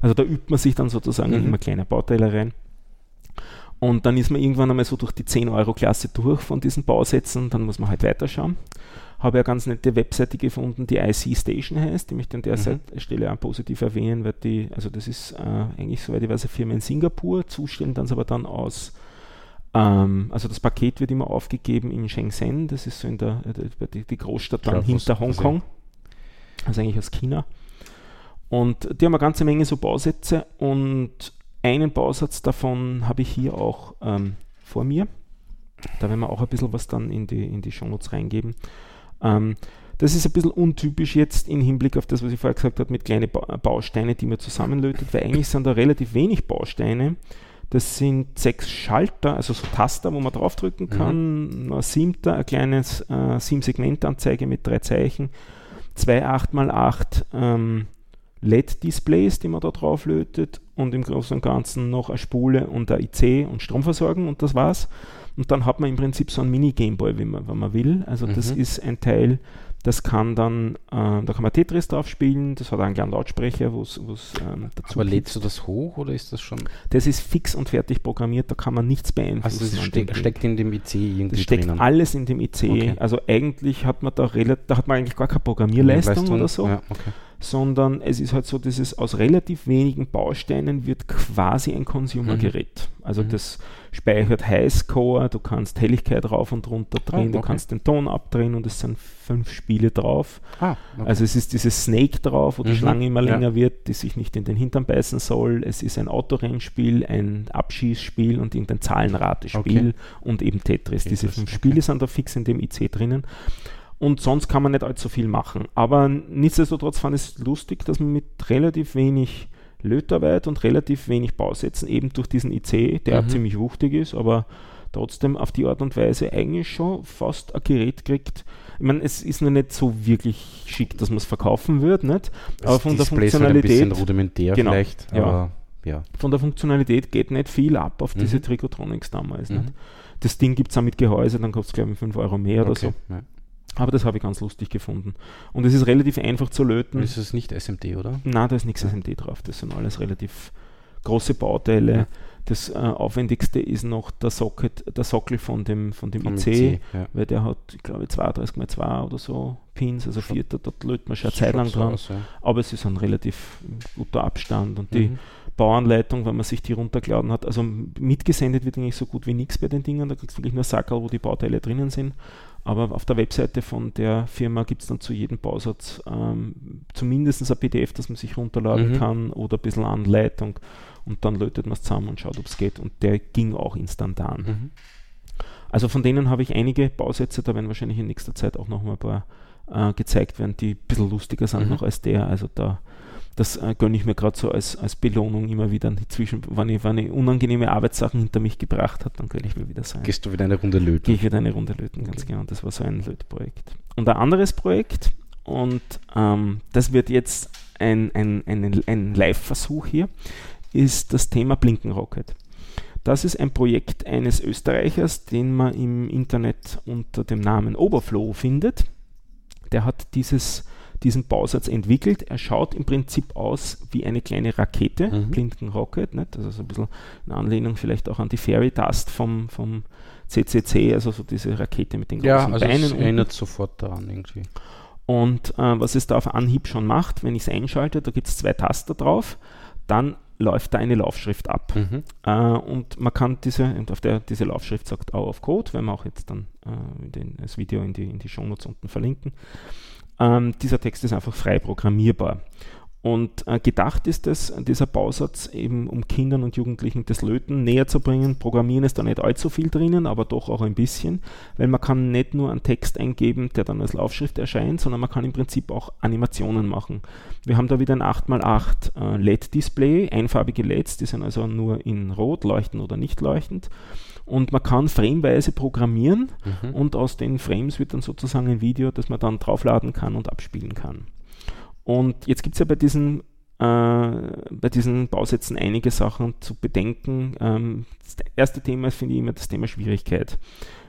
A: Also da übt man sich dann sozusagen mhm. immer kleine Bauteile rein. Und dann ist man irgendwann einmal so durch die 10-Euro-Klasse durch von diesen Bausätzen, dann muss man halt weiterschauen habe ja ganz nette Webseite gefunden, die IC Station heißt, die möchte an der mhm. Stelle auch positiv erwähnen, weil die, also das ist äh, eigentlich, soweit ich weiß, eine Firma in Singapur, zustellen dann aber dann aus, ähm, also das Paket wird immer aufgegeben in Shenzhen, das ist so in der, äh, die, die Großstadt dann Klar, hinter Hongkong, also eigentlich aus China. Und die haben eine ganze Menge so Bausätze und einen Bausatz davon habe ich hier auch ähm, vor mir. Da werden wir auch ein bisschen was dann in die, in die Shownotes reingeben. Ähm, das ist ein bisschen untypisch jetzt im Hinblick auf das, was ich vorher gesagt habe, mit kleinen ba Bausteine, die man zusammenlötet, weil eigentlich sind da relativ wenig Bausteine. Das sind sechs Schalter, also so Taster, wo man draufdrücken mhm. kann, mhm. ein Siemter, ein kleines äh, Sieben-Segment-Anzeige mit drei Zeichen, zwei 8x8 ähm, LED-Displays, die man da drauf lötet und im Großen und Ganzen noch eine Spule und ein IC und Stromversorgung und das war's. Und dann hat man im Prinzip so einen Mini-Gameboy, wenn man, wenn man will. Also mhm. das ist ein Teil, das kann dann, äh, da kann man Tetris drauf spielen, das hat einen kleinen Lautsprecher, wo es ähm,
B: dazu Aber lädst du das hoch oder ist das schon?
A: Das ist fix und fertig programmiert, da kann man nichts beeinflussen. Also
B: das steck, steckt in dem IC irgendwie
A: Das steckt drinnen. alles in dem IC. Okay. Also eigentlich hat man da, da hat man eigentlich gar keine Programmierleistung oder so. Ja, okay sondern es ist halt so, dass es aus relativ wenigen Bausteinen wird quasi ein Consumer-Gerät. Mhm. Also mhm. das speichert Highscore, du kannst Helligkeit rauf und runter drehen, oh, okay. du kannst den Ton abdrehen und es sind fünf Spiele drauf. Ah, okay. Also es ist dieses Snake drauf, wo die mhm. Schlange immer länger ja. wird, die sich nicht in den Hintern beißen soll. Es ist ein Autorennspiel, ein Abschießspiel und irgendein Zahlenratespiel okay. und eben Tetris. Tetris. Diese fünf Spiele sind da fix in dem IC drinnen. Und sonst kann man nicht allzu viel machen. Aber nichtsdestotrotz fand ich es lustig, dass man mit relativ wenig Lötarbeit und relativ wenig Bausätzen eben durch diesen IC, der mhm. ziemlich wuchtig ist, aber trotzdem auf die Art und Weise eigentlich schon fast ein Gerät kriegt. Ich meine, es ist noch nicht so wirklich schick, dass man es verkaufen wird, nicht?
B: Das aber von Display der Funktionalität. Halt ein bisschen rudimentär
A: genau, vielleicht, ja. ja. Von der Funktionalität geht nicht viel ab auf mhm. diese Tricotronics damals. Mhm. Nicht? Das Ding gibt es auch mit Gehäuse, dann kostet es glaube ich 5 Euro mehr okay. oder so. Ja. Aber das habe ich ganz lustig gefunden. Und es ist relativ einfach zu löten.
B: Ist es nicht SMD, oder?
A: Nein, da ist nichts. SMD drauf. Das sind alles relativ große Bauteile. Ja. Das äh, aufwendigste ist noch der Socket, der Sockel von dem, von dem IC, IC ja. weil der hat, ich glaube, 32 x 2 oder so Pins, also vierter, dort lötet man schon eine Zeit lang dran. Aus, ja. Aber es ist ein relativ guter Abstand und mhm. die Bauanleitung, wenn man sich die runtergeladen hat, also mitgesendet wird eigentlich so gut wie nichts bei den Dingen, da kriegst du wirklich nur Sackerl, wo die Bauteile drinnen sind. Aber auf der Webseite von der Firma gibt es dann zu jedem Bausatz ähm, zumindest ein PDF, das man sich runterladen mhm. kann oder ein bisschen Anleitung und dann lötet man es zusammen und schaut, ob es geht. Und der ging auch instantan. Mhm. Also von denen habe ich einige Bausätze, da werden wahrscheinlich in nächster Zeit auch noch mal ein paar äh, gezeigt werden, die ein bisschen lustiger sind mhm. noch als der. Also da das äh, gönne ich mir gerade so als, als Belohnung immer wieder. Inzwischen, wenn ich, wenn ich unangenehme Arbeitssachen hinter mich gebracht habe, dann gönne ich mir wieder sein.
B: Gehst du wieder eine Runde löten?
A: Gehe ich wieder eine Runde löten, ganz okay. genau. Das war so ein Lötprojekt. Und ein anderes Projekt, und ähm, das wird jetzt ein, ein, ein, ein Live-Versuch hier, ist das Thema Blinkenrocket. Das ist ein Projekt eines Österreichers, den man im Internet unter dem Namen Oberflow findet. Der hat dieses diesen Bausatz entwickelt. Er schaut im Prinzip aus wie eine kleine Rakete, mhm. Blinken Rocket, nicht? also so ein bisschen in Anlehnung vielleicht auch an die Fairy Dust vom, vom CCC, also so diese Rakete mit den
B: großen ja, also Beinen. Es erinnert sofort daran irgendwie.
A: Und äh, was es da auf Anhieb schon macht, wenn ich es einschalte, da gibt es zwei Taster drauf, dann läuft da eine Laufschrift ab. Mhm. Äh, und man kann diese, und auf der diese Laufschrift sagt Hour of Code, werden wir auch jetzt dann äh, den, das Video in die, in die Shownotes unten verlinken. Ähm, dieser Text ist einfach frei programmierbar. Und äh, gedacht ist es, dieser Bausatz eben, um Kindern und Jugendlichen das Löten näher zu bringen. Programmieren ist da nicht allzu viel drinnen, aber doch auch ein bisschen, weil man kann nicht nur einen Text eingeben, der dann als Laufschrift erscheint, sondern man kann im Prinzip auch Animationen machen. Wir haben da wieder ein 8x8 äh, LED-Display, einfarbige LEDs, die sind also nur in Rot, leuchten oder nicht leuchtend. Und man kann frameweise programmieren mhm. und aus den Frames wird dann sozusagen ein Video, das man dann draufladen kann und abspielen kann. Und jetzt gibt es ja bei diesen, äh, bei diesen Bausätzen einige Sachen zu bedenken. Ähm, das erste Thema ist, finde ich, immer das Thema Schwierigkeit.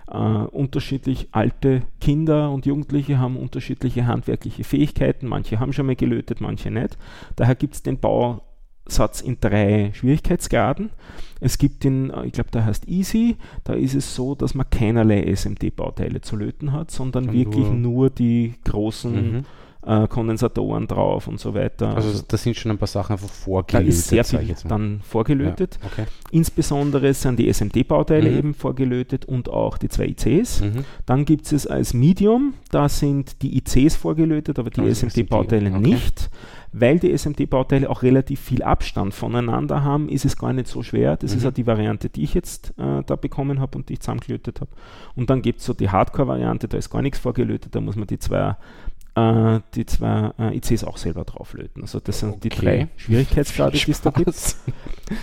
A: Uh, unterschiedlich alte Kinder und Jugendliche haben unterschiedliche handwerkliche Fähigkeiten. Manche haben schon mal gelötet, manche nicht. Daher gibt es den Bausatz in drei Schwierigkeitsgraden. Es gibt den, ich glaube, der heißt Easy. Da ist es so, dass man keinerlei SMD-Bauteile zu löten hat, sondern wirklich nur, die großen. Mhm äh, Kondensatoren drauf und so weiter.
B: Also, also da sind schon ein paar Sachen einfach vorgelötet.
A: Da ist sehr viel dann vorgelötet. Ja, okay. Insbesondere sind die SMD-Bauteile mhm. eben vorgelötet und auch die zwei ICs. Mhm. Dann gibt es als Medium, da sind die ICs vorgelötet, aber die also SMD-Bauteile okay. nicht. Weil die SMD-Bauteile auch relativ viel Abstand voneinander haben, ist es gar nicht so schwer. Das mhm. ist auch die Variante, die ich jetzt äh, da bekommen habe und die ich zusammengelötet habe. Und dann gibt es so die Hardcore-Variante, da ist gar nichts vorgelötet, da muss man die zwei äh, die zwei äh, ICs auch selber drauflöten. Also das sind okay. die drei Schwierigkeitsgrade, die es da gibt.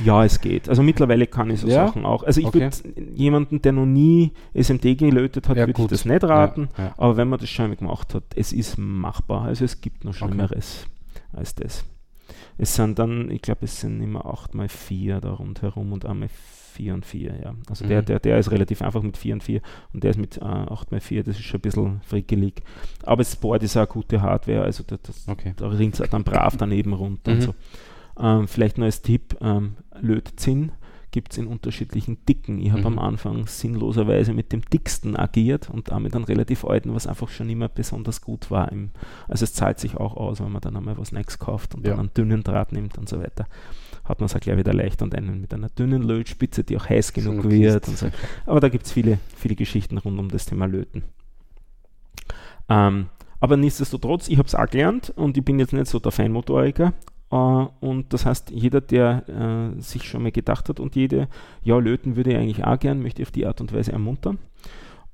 A: Ja, es geht. Also mittlerweile kann ich so ja? Sachen auch. Also ich okay. würde jemanden, der noch nie SMD gelötet hat, ja, würde ich das nicht raten. Ja, aber wenn man das schon gemacht hat, es ist machbar. Also es gibt noch Schlimmeres okay. Als das. Es sind dann, ich glaube, es sind immer 8 mal 4 da rundherum und einmal 4 und 4, ja. Also mhm. der, der, der ist relativ einfach mit 4 und 4 und der ist mit äh, 8 mal 4, das ist schon ein bisschen frickelig. Aber das Board ist auch eine gute Hardware, also das, das, okay. da ringt es dann brav daneben runter mhm. und so. Ähm, vielleicht noch als Tipp, ähm, Lötzinn gibt es in unterschiedlichen Dicken. Ich habe mhm. am Anfang sinnloserweise mit dem dicksten agiert und damit einen relativ alten, was einfach schon immer besonders gut war. Im, also es zahlt sich auch aus, wenn man dann einmal was Neues kauft und ja. dann einen dünnen Draht nimmt und so weiter hat man es auch gleich wieder leicht und einen mit einer dünnen Lötspitze, die auch heiß genug so wird. So. Aber da gibt es viele, viele Geschichten rund um das Thema Löten. Ähm, aber nichtsdestotrotz, ich habe es auch gelernt und ich bin jetzt nicht so der Feinmotoriker. Äh, und das heißt, jeder, der äh, sich schon mal gedacht hat und jede, ja, löten würde ich eigentlich auch gern, möchte ich auf die Art und Weise ermuntern.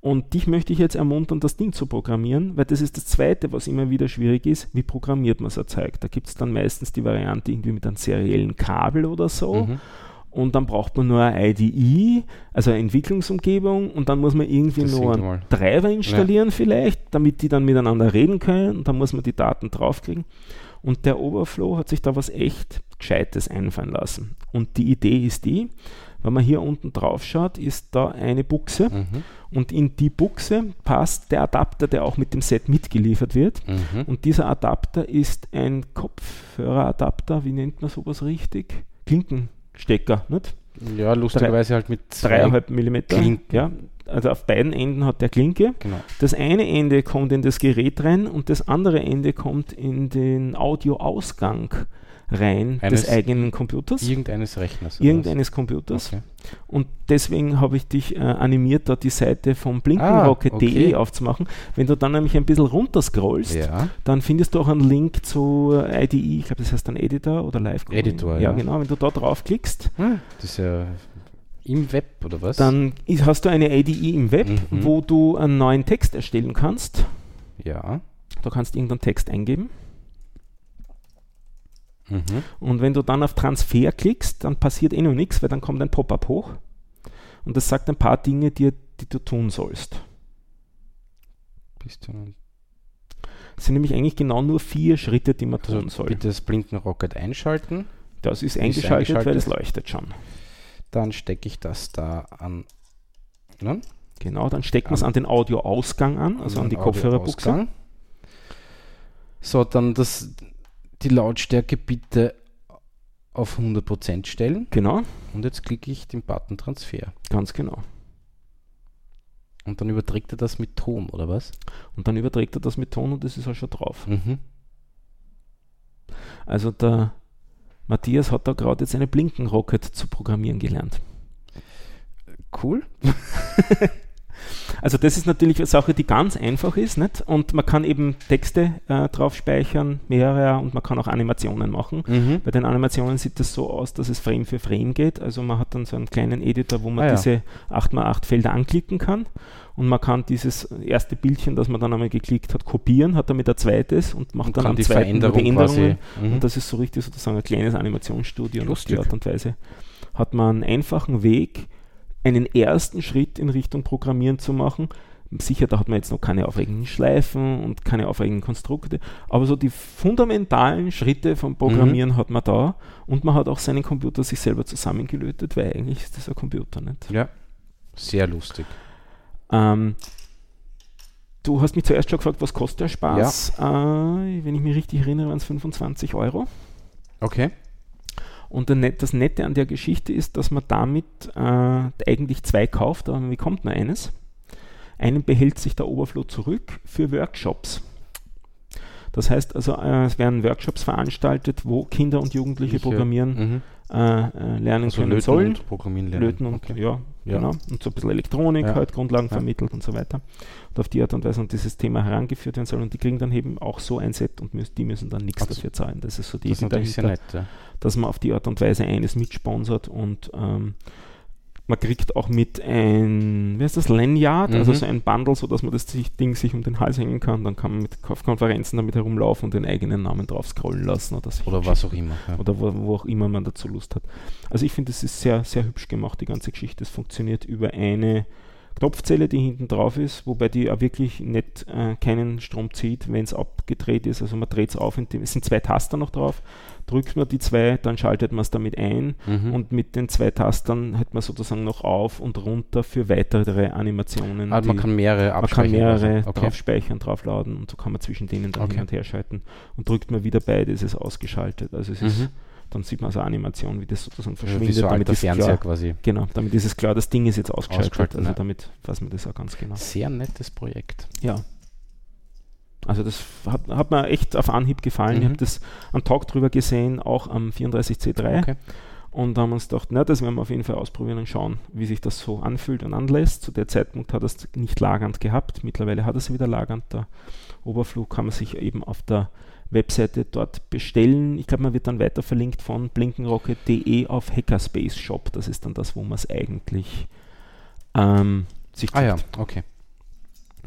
A: Und dich möchte ich jetzt ermuntern, das Ding zu programmieren, weil das ist das Zweite, was immer wieder schwierig ist. Wie programmiert man so Zeug? Da gibt es dann meistens die Variante irgendwie mit einem seriellen Kabel oder so. Mhm. Und dann braucht man nur eine IDE, also eine Entwicklungsumgebung, und dann muss man irgendwie das nur einen Treiber installieren ja. vielleicht, damit die dann miteinander reden können, und dann muss man die Daten draufkriegen. Und der Overflow hat sich da was echt Gescheites einfallen lassen. Und die Idee ist die, wenn man hier unten drauf schaut, ist da eine Buchse mhm. und in die Buchse passt der Adapter, der auch mit dem Set mitgeliefert wird. Mhm. Und dieser Adapter ist ein Kopfhöreradapter, wie nennt man sowas richtig? Klinkenstecker, nicht?
B: Ja, lustigerweise halt mit
A: dreieinhalb Millimeter. Klinken. Ja, also auf beiden Enden hat der Klinke. Genau. Das eine Ende kommt in das Gerät rein und das andere Ende kommt in den Audioausgang rein Eines des eigenen Computers.
B: Irgendeines Rechners.
A: Irgendeines Computers. Okay. Und deswegen habe ich dich äh, animiert, da die Seite vom blinkenrocket.de ah, okay. aufzumachen. Wenn du dann nämlich ein bisschen runterscrollst, ja. dann findest du auch einen Link zu IDE, ich glaube, das heißt dann Editor oder Live. -Coding.
B: Editor,
A: ja. ja. genau. Wenn du da draufklickst,
B: hm, das ist ja im Web oder was?
A: Dann ist, hast du eine IDE im Web, mhm. wo du einen neuen Text erstellen kannst.
B: Ja.
A: Du kannst irgendeinen Text eingeben. Mhm. Und wenn du dann auf Transfer klickst, dann passiert eh noch nichts, weil dann kommt ein Pop-up hoch und das sagt ein paar Dinge, die, die du tun sollst.
B: Bist du
A: das sind nämlich eigentlich genau nur vier Schritte, die man
B: also
A: tun soll.
B: Bitte das Blinken-Rocket einschalten.
A: Das ist eingeschaltet, eingeschaltet, weil es leuchtet schon.
B: Dann stecke ich das da an.
A: Ne? Genau, dann steckt man es an den Audioausgang an, also an, an die Kopfhörerbuchse.
B: So, dann das, die Lautstärke bitte auf 100% stellen.
A: Genau.
B: Und jetzt klicke ich den Button Transfer.
A: Ganz genau.
B: Und dann überträgt er das mit Ton, oder was?
A: Und dann überträgt er das mit Ton und das ist auch schon drauf. Mhm. Also der Matthias hat da gerade jetzt eine Blinken-Rocket zu programmieren gelernt.
B: Cool. [LAUGHS]
A: Also das ist natürlich eine Sache, die ganz einfach ist, nicht? Und man kann eben Texte äh, drauf speichern, mehrere, und man kann auch Animationen machen. Mhm. Bei den Animationen sieht das so aus, dass es Frame für Frame geht. Also man hat dann so einen kleinen Editor, wo man ah, diese 8x8 Felder anklicken kann. Und man kann dieses erste Bildchen, das man dann einmal geklickt hat, kopieren, hat damit ein zweites und macht und dann am
B: die zweiten Veränderung Veränderungen.
A: Mhm. Und das ist so richtig sozusagen ein kleines Animationsstudio. Und auf die Art und Weise hat man einen einfachen Weg, einen ersten Schritt in Richtung Programmieren zu machen. Sicher, da hat man jetzt noch keine aufregenden Schleifen und keine aufregenden Konstrukte, aber so die fundamentalen Schritte vom Programmieren mhm. hat man da und man hat auch seinen Computer sich selber zusammengelötet, weil eigentlich ist das ein Computer nicht.
B: Ja, sehr lustig.
A: Ähm, du hast mich zuerst schon gefragt, was kostet der Spaß? Ja. Äh, wenn ich mich richtig erinnere, waren es 25 Euro.
B: Okay.
A: Und das Nette an der Geschichte ist, dass man damit äh, eigentlich zwei kauft, aber man bekommt nur eines. Einen behält sich der Overflow zurück für Workshops. Das heißt also, äh, es werden Workshops veranstaltet, wo Kinder und Jugendliche ich, programmieren mhm. Äh, äh lernen also können
B: löten
A: sollen.
B: Und programmieren lernen.
A: Löten und, okay. ja, ja, genau. Und so ein bisschen Elektronik, ja. halt Grundlagen ja. vermittelt und so weiter. Und auf die Art und Weise und dieses Thema herangeführt werden soll. Und die kriegen dann eben auch so ein Set und müssen, die müssen dann nichts dafür zahlen. Das ist so die
B: Idee dahinter, nett,
A: dass man auf die Art und Weise eines mitsponsert und ähm, man kriegt auch mit ein, wie heißt das, Lanyard, also mhm. also so ein Bundle, sodass man das Ding sich um den Hals hängen kann. Dann kann man mit Konferenzen damit herumlaufen und den eigenen Namen drauf scrollen lassen. Oder,
B: oder was auch immer.
A: Ja. Oder wo, wo, auch immer man dazu Lust hat. Also ich finde, es ist sehr, sehr hübsch gemacht, die ganze Geschichte. Es funktioniert über eine Knopfzelle, die hinten drauf ist, wobei die auch wirklich nicht äh, keinen Strom zieht, wenn es abgedreht ist. Also man dreht es auf, dem, es sind zwei Taster noch drauf, drückt man die zwei, dann schaltet man es damit ein mhm. und mit den zwei Tastern hat man sozusagen noch auf und runter für weitere Animationen.
B: Also man kann mehrere
A: Man kann mehrere also. okay. drauf speichern, draufladen und so kann man zwischen denen dann okay. hin und her schalten und drückt man wieder beide, ist es ausgeschaltet. Also es mhm. ist dann sieht man so Animation, wie das sozusagen verschwindet.
B: Wie so
A: damit
B: ist Fernseher klar, quasi.
A: Genau, damit ist es klar, das Ding ist jetzt ausgeschaltet. ausgeschaltet also ja. damit weiß man das auch ganz genau.
B: Sehr nettes Projekt.
A: Ja. Also das hat, hat mir echt auf Anhieb gefallen. Mhm. Ich habe das am Tag drüber gesehen, auch am 34C3. Okay. Und da haben wir uns gedacht, na, das werden wir auf jeden Fall ausprobieren und schauen, wie sich das so anfühlt und anlässt. Zu der Zeitpunkt hat er es nicht lagernd gehabt. Mittlerweile hat er es wieder lagernd. Der Oberflug kann man sich eben auf der Webseite dort bestellen. Ich glaube, man wird dann weiter verlinkt von blinkenrocket.de auf Hackerspace Shop. Das ist dann das, wo man es eigentlich ähm, sich
B: Ah ja, okay.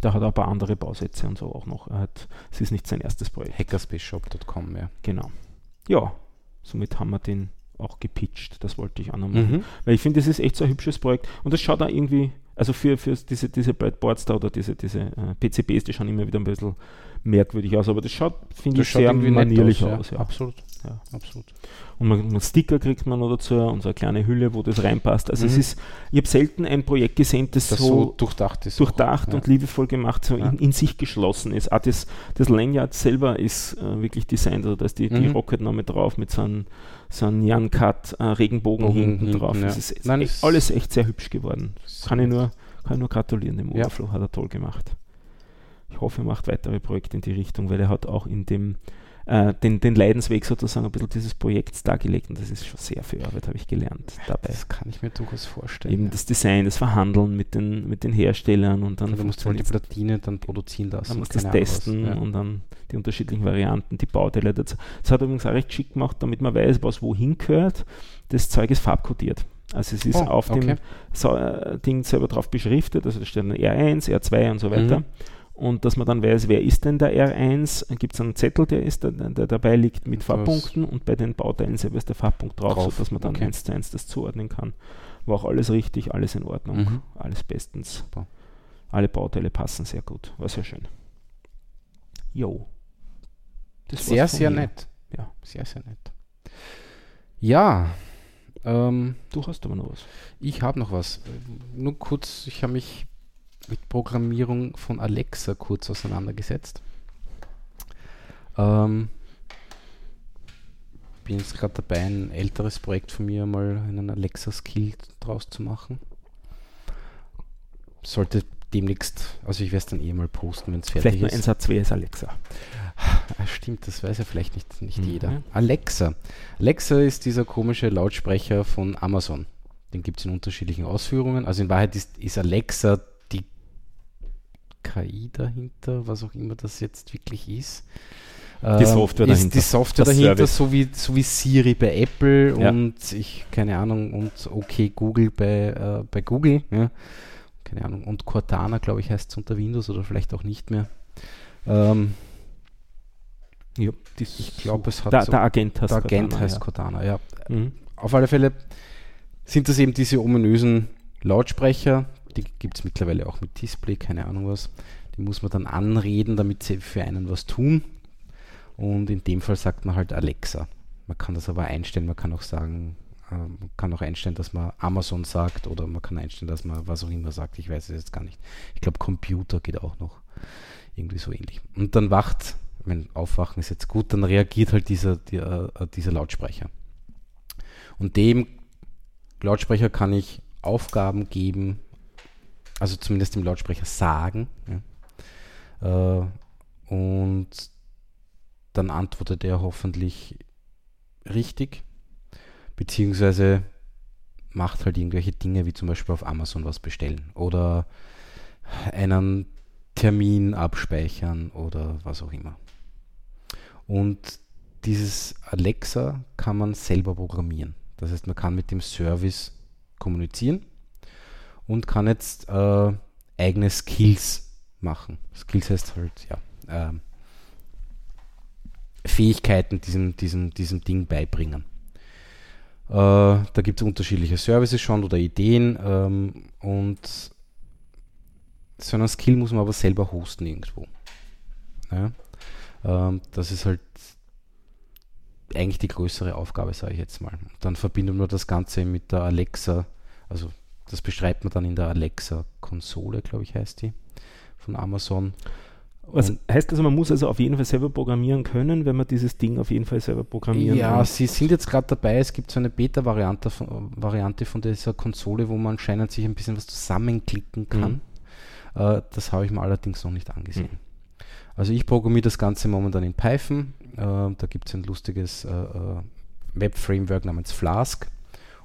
A: Da hat er ein paar andere Bausätze und so auch noch. Er hat, es ist nicht sein erstes Projekt.
B: Hackerspaceshop.com, ja.
A: Genau. Ja, somit haben wir den auch gepitcht. Das wollte ich auch noch machen. Mhm. Weil ich finde, das ist echt so ein hübsches Projekt. Und das schaut da irgendwie, also für, für diese, diese Breadboards da oder diese, diese äh, PCBs, die schauen immer wieder ein bisschen merkwürdig aus, aber das schaut, finde ich, sehr manierlich aus. aus
B: ja. Absolut. Ja. absolut.
A: Und man, man Sticker kriegt man noch dazu und so eine kleine Hülle, wo das reinpasst. Also mhm. es ist, ich habe selten ein Projekt gesehen, das, das so, so,
B: durchdacht ist.
A: Durchdacht auch, und ja. liebevoll gemacht, so in, in, sich geschlossen ist. Auch das, das Lanyard selber ist äh, wirklich designt, also da ist die, mhm. die Rocket-Name drauf mit so einem, so einem Jan Cut äh, Regenbogen oh, hinten, hinten drauf. Ja. Es ist Nein, echt, alles echt sehr hübsch geworden. Kann ich nur, kann ich nur gratulieren, dem Overflow hat er toll gemacht ich hoffe, er macht weitere Projekte in die Richtung, weil er hat auch in dem äh, den, den Leidensweg sozusagen ein bisschen dieses Projekts dargelegt und das ist schon sehr viel Arbeit, habe ich gelernt dabei.
B: Das kann ich mir durchaus vorstellen.
A: Eben ja. das Design, das Verhandeln mit den, mit den Herstellern und dann.
B: Also du musst halt die Platine dann produzieren lassen.
A: Dann musst du das testen ja. und dann die unterschiedlichen Varianten, die Bauteile dazu. Das hat übrigens auch recht schick gemacht, damit man weiß, was wohin gehört. Das Zeug ist farbkodiert. Also es ist oh, auf okay. dem Ding selber drauf beschriftet, also da steht dann R1, R2 und so weiter. Mhm und dass man dann weiß, wer ist denn der R1, gibt es einen Zettel, der, ist, der, der dabei liegt mit Farbpunkten und bei den Bauteilen selber ist der Farbpunkt drauf, drauf. sodass man dann okay. eins zu eins das zuordnen kann. War auch alles richtig, alles in Ordnung, mhm. alles bestens. Super. Alle Bauteile passen sehr gut, war sehr schön. Jo.
B: sehr, sehr mir. nett.
A: Ja, sehr, sehr nett.
B: Ja.
A: Ähm, du hast aber noch was.
B: Ich habe noch was. Nur kurz, ich habe mich mit Programmierung von Alexa kurz auseinandergesetzt. Ähm, bin jetzt gerade dabei, ein älteres Projekt von mir mal einen Alexa-Skill draus zu machen. Sollte demnächst, also ich werde es dann eh mal posten, wenn es fertig
A: vielleicht ist. Vielleicht ein Satz, wer ist Alexa?
B: Ah, stimmt, das weiß ja vielleicht nicht, nicht mhm. jeder. Alexa. Alexa ist dieser komische Lautsprecher von Amazon. Den gibt es in unterschiedlichen Ausführungen. Also in Wahrheit ist, ist Alexa KI dahinter, was auch immer das jetzt wirklich ist.
A: Die Software
B: dahinter. Ist die Software dahinter, so wie, so wie Siri bei Apple ja. und ich, keine Ahnung, und okay Google bei, äh, bei Google. Ja. Keine Ahnung. Und Cortana, glaube ich, heißt es unter Windows oder vielleicht auch nicht mehr. Ähm,
A: ja, ich glaube, es hat.
B: Der, so, der Agent
A: heißt
B: der Agent
A: Cortana,
B: heißt ja. Cortana, ja. Mhm. Auf alle Fälle sind das eben diese ominösen Lautsprecher. Die gibt es mittlerweile auch mit Display, keine Ahnung was. Die muss man dann anreden, damit sie für einen was tun. Und in dem Fall sagt man halt Alexa. Man kann das aber einstellen, man kann auch sagen, äh, man kann auch einstellen, dass man Amazon sagt oder man kann einstellen, dass man was auch immer sagt. Ich weiß es jetzt gar nicht. Ich glaube, Computer geht auch noch. Irgendwie so ähnlich. Und dann wacht, wenn Aufwachen ist jetzt gut, dann reagiert halt dieser, die, äh, dieser Lautsprecher. Und dem Lautsprecher kann ich Aufgaben geben, also zumindest dem Lautsprecher sagen. Ja. Äh, und dann antwortet er hoffentlich richtig, beziehungsweise macht halt irgendwelche Dinge, wie zum Beispiel auf Amazon was bestellen oder einen Termin abspeichern oder was auch immer. Und dieses Alexa kann man selber programmieren. Das heißt, man kann mit dem Service kommunizieren und kann jetzt äh, eigene Skills machen. Skills heißt halt, ja, äh, Fähigkeiten diesem, diesem, diesem Ding beibringen. Äh, da gibt es unterschiedliche Services schon oder Ideen ähm, und so einen Skill muss man aber selber hosten irgendwo. Ja? Ähm, das ist halt eigentlich die größere Aufgabe, sage ich jetzt mal. Dann verbindet man das Ganze mit der Alexa, also das beschreibt man dann in der Alexa-Konsole, glaube ich, heißt die, von Amazon.
A: Was und heißt also, man muss also auf jeden Fall selber programmieren können, wenn man dieses Ding auf jeden Fall selber programmieren
B: Ja, will? sie sind jetzt gerade dabei, es gibt so eine Beta-Variante von, Variante von dieser Konsole, wo man anscheinend sich ein bisschen was zusammenklicken kann. Mhm. Äh, das habe ich mir allerdings noch nicht angesehen. Mhm. Also ich programmiere das Ganze momentan in Python. Äh, da gibt es ein lustiges äh, äh, Web-Framework namens Flask.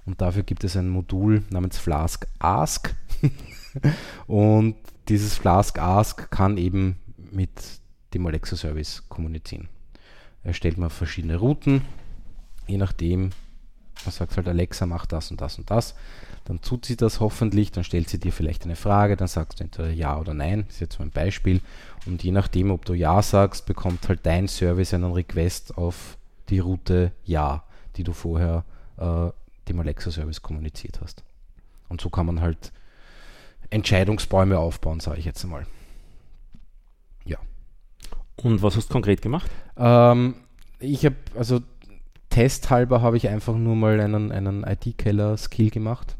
B: Und dafür gibt es ein Modul namens Flask Ask. [LAUGHS] und dieses Flask Ask kann eben mit dem Alexa-Service kommunizieren. Er stellt mir verschiedene Routen, je nachdem, man sagt halt Alexa, mach das und das und das. Dann tut sie das hoffentlich, dann stellt sie dir vielleicht eine Frage, dann sagst du entweder Ja oder Nein, ist jetzt so ein Beispiel. Und je nachdem, ob du Ja sagst, bekommt halt dein Service einen Request auf die Route Ja, die du vorher äh, dem Alexa-Service kommuniziert hast. Und so kann man halt Entscheidungsbäume aufbauen, sage ich jetzt einmal. Ja.
A: Und was hast du konkret gemacht?
B: Ähm, ich habe, also testhalber habe ich einfach nur mal einen, einen IT-Keller-Skill gemacht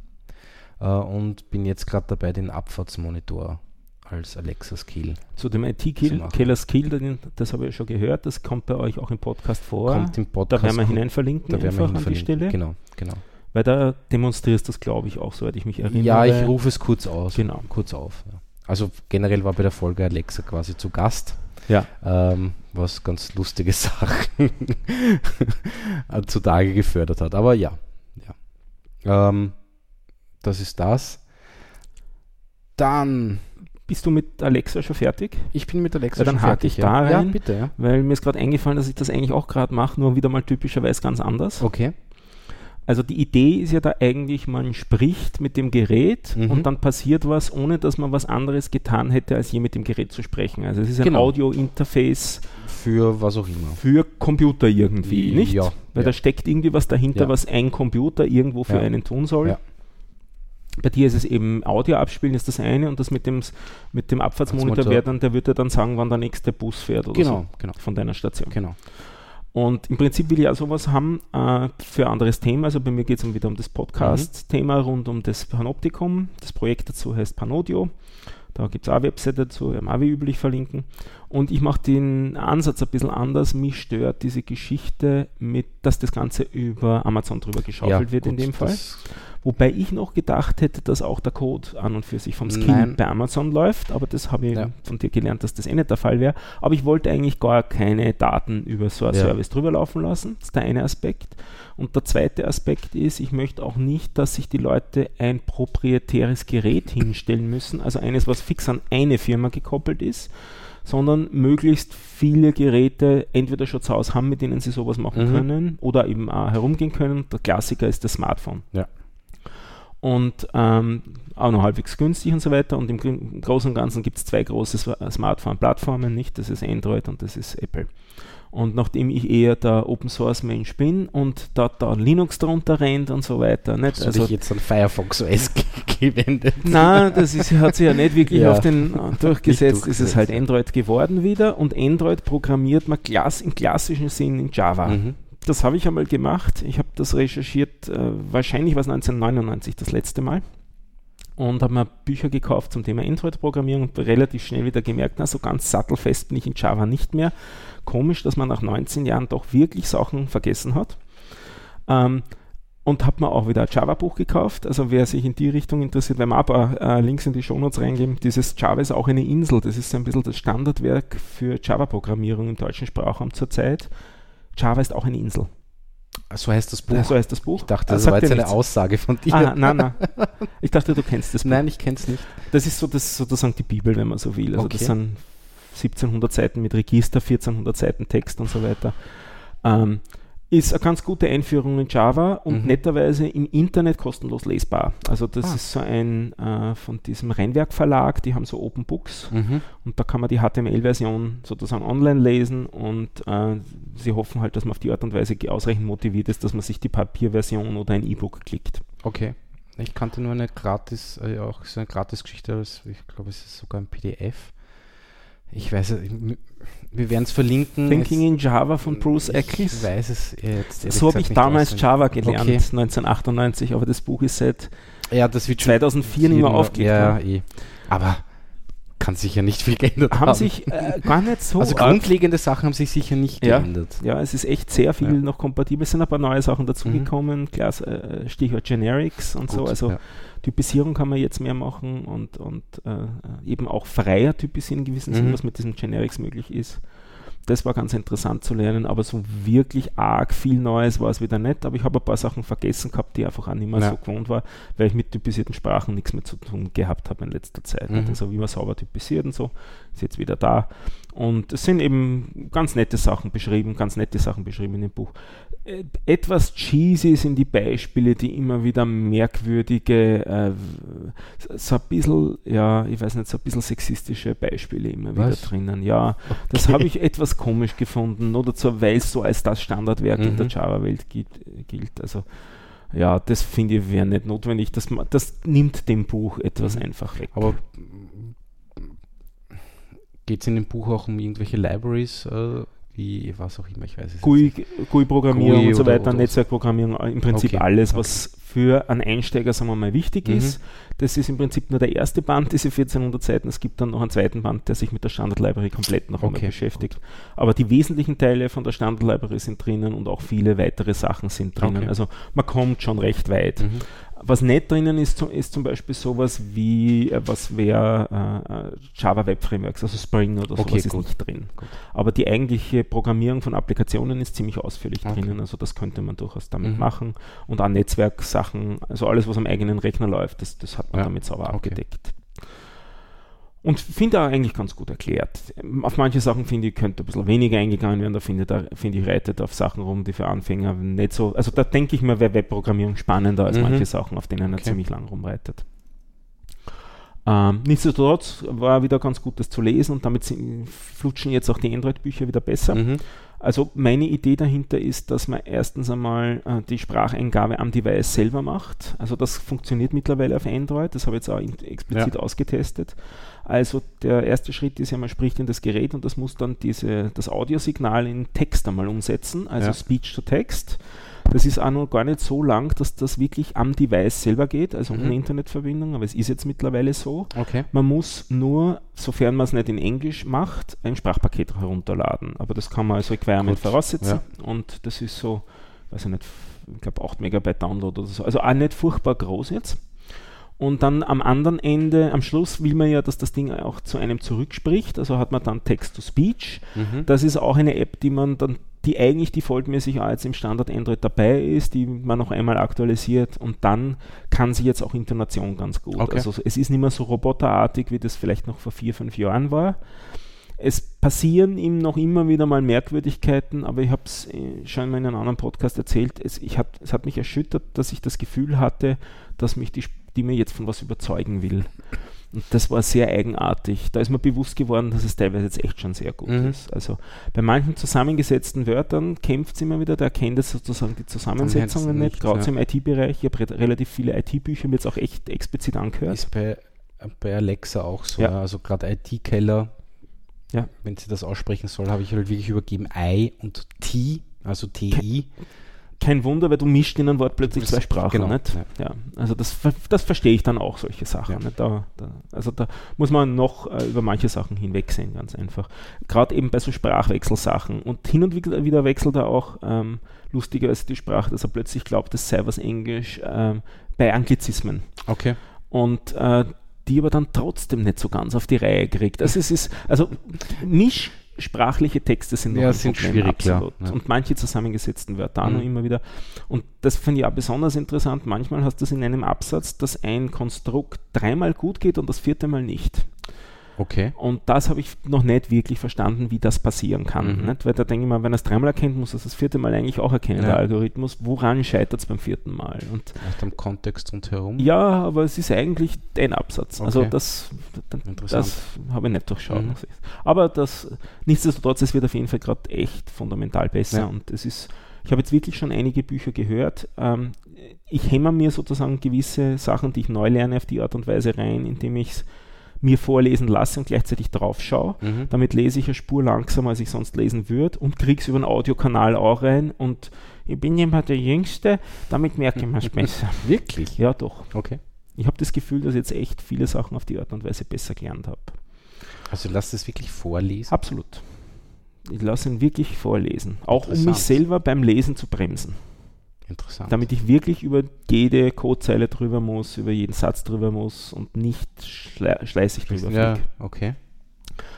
B: äh, und bin jetzt gerade dabei, den Abfahrtsmonitor als Alexa-Skill.
A: Zu dem IT-Keller-Skill, das habe ich schon gehört, das kommt bei euch auch im Podcast vor.
B: Kommt im Podcast.
A: Da werden wir hinein verlinken,
B: da werden wir an
A: die Stelle.
B: Genau, genau.
A: Weil da demonstrierst du das, glaube ich, auch, soweit ich mich erinnere.
B: Ja, ich rufe es kurz aus.
A: Genau.
B: Kurz auf. Ja. Also generell war bei der Folge Alexa quasi zu Gast.
A: Ja.
B: Ähm, was ganz lustige [LAUGHS] Sachen [LAUGHS] zutage gefördert hat. Aber ja. ja. Ähm, das ist das. Dann.
A: Bist du mit Alexa schon fertig?
B: Ich bin mit Alexa
A: ja, dann
B: schon
A: fertig. Dann hake ich da rein,
B: ja, bitte, ja.
A: weil mir ist gerade eingefallen, dass ich das eigentlich auch gerade mache, nur wieder mal typischerweise ganz anders.
B: Okay.
A: Also die Idee ist ja da eigentlich, man spricht mit dem Gerät mhm. und dann passiert was, ohne dass man was anderes getan hätte, als je mit dem Gerät zu sprechen. Also es ist ein genau. Audio-Interface.
B: Für was auch immer.
A: Für Computer irgendwie, nicht?
B: Ja.
A: Weil
B: ja.
A: da steckt irgendwie was dahinter, ja. was ein Computer irgendwo für einen tun soll. Ja. Bei dir ist es eben Audio abspielen, ist das eine und das mit dem, mit dem Abfahrtsmonitor wäre dann, der würde dann sagen, wann der nächste Bus fährt oder
B: genau,
A: so
B: genau.
A: von deiner Station.
B: Genau.
A: Und im Prinzip will ich auch sowas haben äh, für ein anderes Thema. Also bei mir geht es wieder um das Podcast-Thema rund um das Panoptikum. Das Projekt dazu heißt Panodio. Da gibt es auch eine Webseite dazu, werden wir auch wie üblich verlinken. Und ich mache den Ansatz ein bisschen anders. Mich stört diese Geschichte mit, dass das Ganze über Amazon drüber geschaufelt ja, wird gut, in dem Fall. Wobei ich noch gedacht hätte, dass auch der Code an und für sich vom Skill Nein. bei Amazon läuft, aber das habe ich ja. von dir gelernt, dass das eh nicht der Fall wäre. Aber ich wollte eigentlich gar keine Daten über so ein ja. Service drüber laufen lassen. Das ist der eine Aspekt. Und der zweite Aspekt ist, ich möchte auch nicht, dass sich die Leute ein proprietäres Gerät hinstellen müssen, also eines, was fix an eine Firma gekoppelt ist, sondern möglichst viele Geräte entweder schon zu Hause haben, mit denen sie sowas machen mhm. können oder eben auch herumgehen können. Der Klassiker ist das Smartphone.
B: Ja.
A: Und ähm, auch noch halbwegs günstig und so weiter. Und im, im Großen und Ganzen gibt es zwei große Smartphone-Plattformen, nicht? Das ist Android und das ist Apple. Und nachdem ich eher der Open Source Mensch bin und da, da Linux drunter rennt und so weiter.
B: Nicht? Hast also dich jetzt an Firefox OS [LAUGHS] gewendet?
A: Nein, das ist, hat sich ja nicht wirklich [LAUGHS] ja. auf den uh, durchgesetzt, ist es halt Android geworden wieder und Android programmiert man klass, im klassischen Sinn in Java. Mhm. Das habe ich einmal gemacht. Ich habe das recherchiert, äh, wahrscheinlich war es 1999 das letzte Mal und habe mir Bücher gekauft zum Thema Android-Programmierung und relativ schnell wieder gemerkt, na, so ganz sattelfest bin ich in Java nicht mehr. Komisch, dass man nach 19 Jahren doch wirklich Sachen vergessen hat. Ähm, und habe mir auch wieder ein Java-Buch gekauft. Also wer sich in die Richtung interessiert, wenn wir aber äh, Links in die Shownotes reingeben, dieses Java ist auch eine Insel. Das ist so ein bisschen das Standardwerk für Java-Programmierung im deutschen Sprachraum zurzeit. Java ist auch eine Insel.
B: So heißt das Buch. Ja,
A: so heißt das Buch.
B: Ich dachte, das, das war jetzt eine Aussage von dir.
A: Ah, nein, nein. Ich dachte, du kennst das [LAUGHS]
B: Buch. Nein, ich kenne es nicht.
A: Das ist so das, sozusagen die Bibel, wenn man so will. Also okay. das sind 1700 Seiten mit Register, 1400 Seiten Text und so weiter. Ähm, ist eine ganz gute Einführung in Java und mhm. netterweise im Internet kostenlos lesbar. Also das ah. ist so ein äh, von diesem Rennwerk Verlag, die haben so Open Books mhm. und da kann man die HTML-Version sozusagen online lesen und äh, sie hoffen halt, dass man auf die Art und Weise ausreichend motiviert ist, dass man sich die Papierversion oder ein E-Book klickt.
B: Okay. Ich kannte nur eine gratis, äh, auch so eine Gratis-Geschichte, ich glaube, es ist sogar ein PDF ich weiß es, wir werden es verlinken.
A: Thinking in Java von Bruce Eckles.
B: Ich weiß es jetzt.
A: So habe ich damals. Java gelernt, okay. 1998, aber das Buch ist seit
B: ja, das wird
A: 2004 nicht mehr aufgelegt.
B: Ja, eh. Aber kann sich ja nicht viel geändert
A: haben. Haben sich äh, gar nicht so.
B: Also grundlegende Sachen haben sich sicher nicht
A: ja,
B: geändert.
A: Ja, es ist echt sehr viel ja. noch kompatibel. Es sind ein paar neue Sachen dazugekommen. Mhm. Klar, äh, Stichwort Generics und Gut, so. Also ja. Typisierung kann man jetzt mehr machen und, und äh, eben auch freier typisieren in gewissem mhm. Sinn, was mit diesen Generics möglich ist. Das war ganz interessant zu lernen, aber so wirklich arg viel Neues war es wieder nicht. Aber ich habe ein paar Sachen vergessen gehabt, die einfach auch nicht mehr ja. so gewohnt war, weil ich mit typisierten Sprachen nichts mehr zu tun gehabt habe in letzter Zeit. Mhm. Also wie man sauber typisiert und so, ist jetzt wieder da. Und es sind eben ganz nette Sachen beschrieben, ganz nette Sachen beschrieben in dem Buch. Äh, etwas cheesy sind die Beispiele, die immer wieder merkwürdige, äh, so ein bisschen, ja, ich weiß nicht, so ein bisschen sexistische Beispiele immer Was? wieder drinnen. Ja, okay. das habe ich etwas komisch gefunden, oder dazu, weil es so als das Standardwerk mhm. in der mhm. Java-Welt gilt. Also, ja, das finde ich wäre nicht notwendig. Das, das nimmt dem Buch etwas mhm. einfach weg.
B: Aber geht es in dem Buch auch um irgendwelche Libraries? Äh wie was auch immer, ich weiß es
A: GUI, GUI-Programmierung GUI und so weiter, Netzwerkprogrammierung, im Prinzip okay. alles, was okay. für einen Einsteiger, sagen wir mal, wichtig mhm. ist. Das ist im Prinzip nur der erste Band, diese 1400 Seiten. Es gibt dann noch einen zweiten Band, der sich mit der Standard Library komplett noch okay. einmal beschäftigt. Gut. Aber die wesentlichen Teile von der Standard Library sind drinnen und auch viele weitere Sachen sind drinnen. Also man kommt schon recht weit. Mhm. Was nicht drinnen ist, ist zum Beispiel sowas wie, äh, was wäre äh, äh, Java Web Frameworks, also Spring oder sowas ist nicht drin. Gut. Aber die eigentliche Programmierung von Applikationen ist ziemlich ausführlich okay. drinnen, also das könnte man durchaus damit mhm. machen. Und auch Netzwerksachen, also alles, was am eigenen Rechner läuft, das, das hat man ja. damit sauber okay. abgedeckt. Und finde auch eigentlich ganz gut erklärt. Auf manche Sachen finde ich, könnte ein bisschen weniger eingegangen werden. Da finde da, find ich, reitet auf Sachen rum, die für Anfänger nicht so. Also da denke ich mir, wäre Webprogrammierung spannender als mhm. manche Sachen, auf denen er ziemlich lang rumreitet. Ähm, nichtsdestotrotz war wieder ganz gut, das zu lesen und damit sind, flutschen jetzt auch die Android-Bücher wieder besser. Mhm. Also meine Idee dahinter ist, dass man erstens einmal äh, die Spracheingabe am Device selber macht. Also das funktioniert mittlerweile auf Android, das habe ich jetzt auch explizit ja. ausgetestet. Also der erste Schritt ist ja, man spricht in das Gerät und das muss dann diese, das Audiosignal in Text einmal umsetzen, also ja. Speech to Text. Das ist auch noch gar nicht so lang, dass das wirklich am Device selber geht, also mhm. ohne Internetverbindung, aber es ist jetzt mittlerweile so.
B: Okay.
A: Man muss nur, sofern man es nicht in Englisch macht, ein Sprachpaket herunterladen. Aber das kann man als Requirement Gut. voraussetzen ja. und das ist so, weiß ich nicht, ich glaube 8 Megabyte Download oder so. Also auch nicht furchtbar groß jetzt. Und dann am anderen Ende, am Schluss will man ja, dass das Ding auch zu einem zurückspricht. Also hat man dann Text-to-Speech. Mhm. Das ist auch eine App, die man dann, die eigentlich defaultmäßig auch jetzt im Standard Android dabei ist, die man noch einmal aktualisiert und dann kann sie jetzt auch Intonation ganz gut. Okay. Also es ist nicht mehr so roboterartig, wie das vielleicht noch vor vier, fünf Jahren war. Es passieren ihm noch immer wieder mal Merkwürdigkeiten, aber ich habe es äh, schon mal in einem anderen Podcast erzählt. Es, ich hab, es hat mich erschüttert, dass ich das Gefühl hatte, dass mich die Stimme jetzt von was überzeugen will. Und das war sehr eigenartig. Da ist mir bewusst geworden, dass es teilweise jetzt echt schon sehr gut mhm. ist. Also bei manchen zusammengesetzten Wörtern kämpft es immer wieder, da erkennt es sozusagen die Zusammensetzungen nicht, gerade ja. im IT-Bereich. Ich habe re relativ viele IT-Bücher mir jetzt auch echt explizit angehört.
B: Ist bei, bei Alexa auch so. Ja. Also gerade IT-Keller ja. wenn sie das aussprechen soll, habe ich halt wirklich übergeben I und T, also TI.
A: Kein Wunder, weil du mischt in ein Wort plötzlich zwei Sprachen. Genau, nicht? Ja. ja. also das, das verstehe ich dann auch, solche Sachen. Ja. Da, da, also da muss man noch äh, über manche Sachen hinwegsehen, ganz einfach. Gerade eben bei so Sprachwechselsachen. Und hin und wieder wechselt er auch ähm, lustigerweise die Sprache, dass er plötzlich glaubt, es sei was Englisch ähm, bei Anglizismen.
B: Okay.
A: Und äh, die aber dann trotzdem nicht so ganz auf die Reihe kriegt. Also es ist, also mischsprachliche Texte sind
B: noch ja, sind schwierig, absolut.
A: Ja. Und manche zusammengesetzten Wörter mhm. noch immer wieder. Und das finde ich auch besonders interessant. Manchmal hast du es in einem Absatz, dass ein Konstrukt dreimal gut geht und das vierte Mal nicht.
B: Okay.
A: Und das habe ich noch nicht wirklich verstanden, wie das passieren kann. Mhm. Nicht? Weil da denke ich mal, wenn er es dreimal erkennt, muss er es das vierte Mal eigentlich auch erkennen, ja. der Algorithmus. Woran scheitert es beim vierten Mal?
B: Und Vielleicht am Kontext rundherum?
A: Ja, aber es ist eigentlich ein Absatz. Also okay. Also das, das habe ich nicht durchschaut. Mhm. Aber das, nichtsdestotrotz, es wird auf jeden Fall gerade echt fundamental besser. Ja. Und es ist, ich habe jetzt wirklich schon einige Bücher gehört. Ähm, ich hämmer mir sozusagen gewisse Sachen, die ich neu lerne, auf die Art und Weise rein, indem ich es mir vorlesen lasse und gleichzeitig drauf schaue. Mhm. Damit lese ich eine Spur langsamer, als ich sonst lesen würde und kriege es über einen Audiokanal auch rein und ich bin immer der Jüngste, damit merke ich mir es besser. [LAUGHS]
B: Wirklich?
A: Ja, doch.
B: Okay.
A: Ich habe das Gefühl, dass ich jetzt echt viele Sachen auf die Art und Weise besser gelernt habe.
B: Also lass es wirklich vorlesen?
A: Absolut. Ich lasse ihn wirklich vorlesen. Auch um mich selber beim Lesen zu bremsen.
B: Interessant.
A: Damit ich wirklich über jede Codezeile drüber muss, über jeden Satz drüber muss und nicht schle schleißig drüber
B: Ja, okay.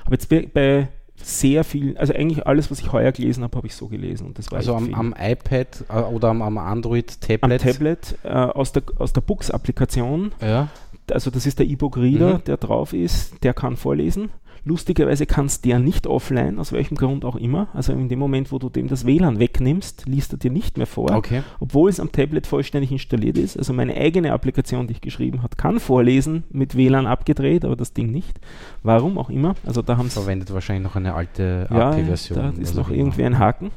A: Aber jetzt bei sehr viel, also eigentlich alles, was ich heuer gelesen habe, habe ich so gelesen. Und das war
B: also am, am, iPad äh, oder am, am Android-Tablet?
A: Am Tablet äh, aus der, aus der Books-Applikation.
B: Ja.
A: Also das ist der E-Book-Reader, mhm. der drauf ist, der kann vorlesen. Lustigerweise kannst der nicht offline, aus welchem Grund auch immer. Also in dem Moment, wo du dem das WLAN wegnimmst, liest er dir nicht mehr vor,
B: okay.
A: obwohl es am Tablet vollständig installiert ist. Also meine eigene Applikation, die ich geschrieben habe, kann vorlesen, mit WLAN abgedreht, aber das Ding nicht. Warum auch immer. Also da haben
B: Verwendet wahrscheinlich noch eine alte
A: ja, API-Version. Da ist noch irgendwie ein Haken.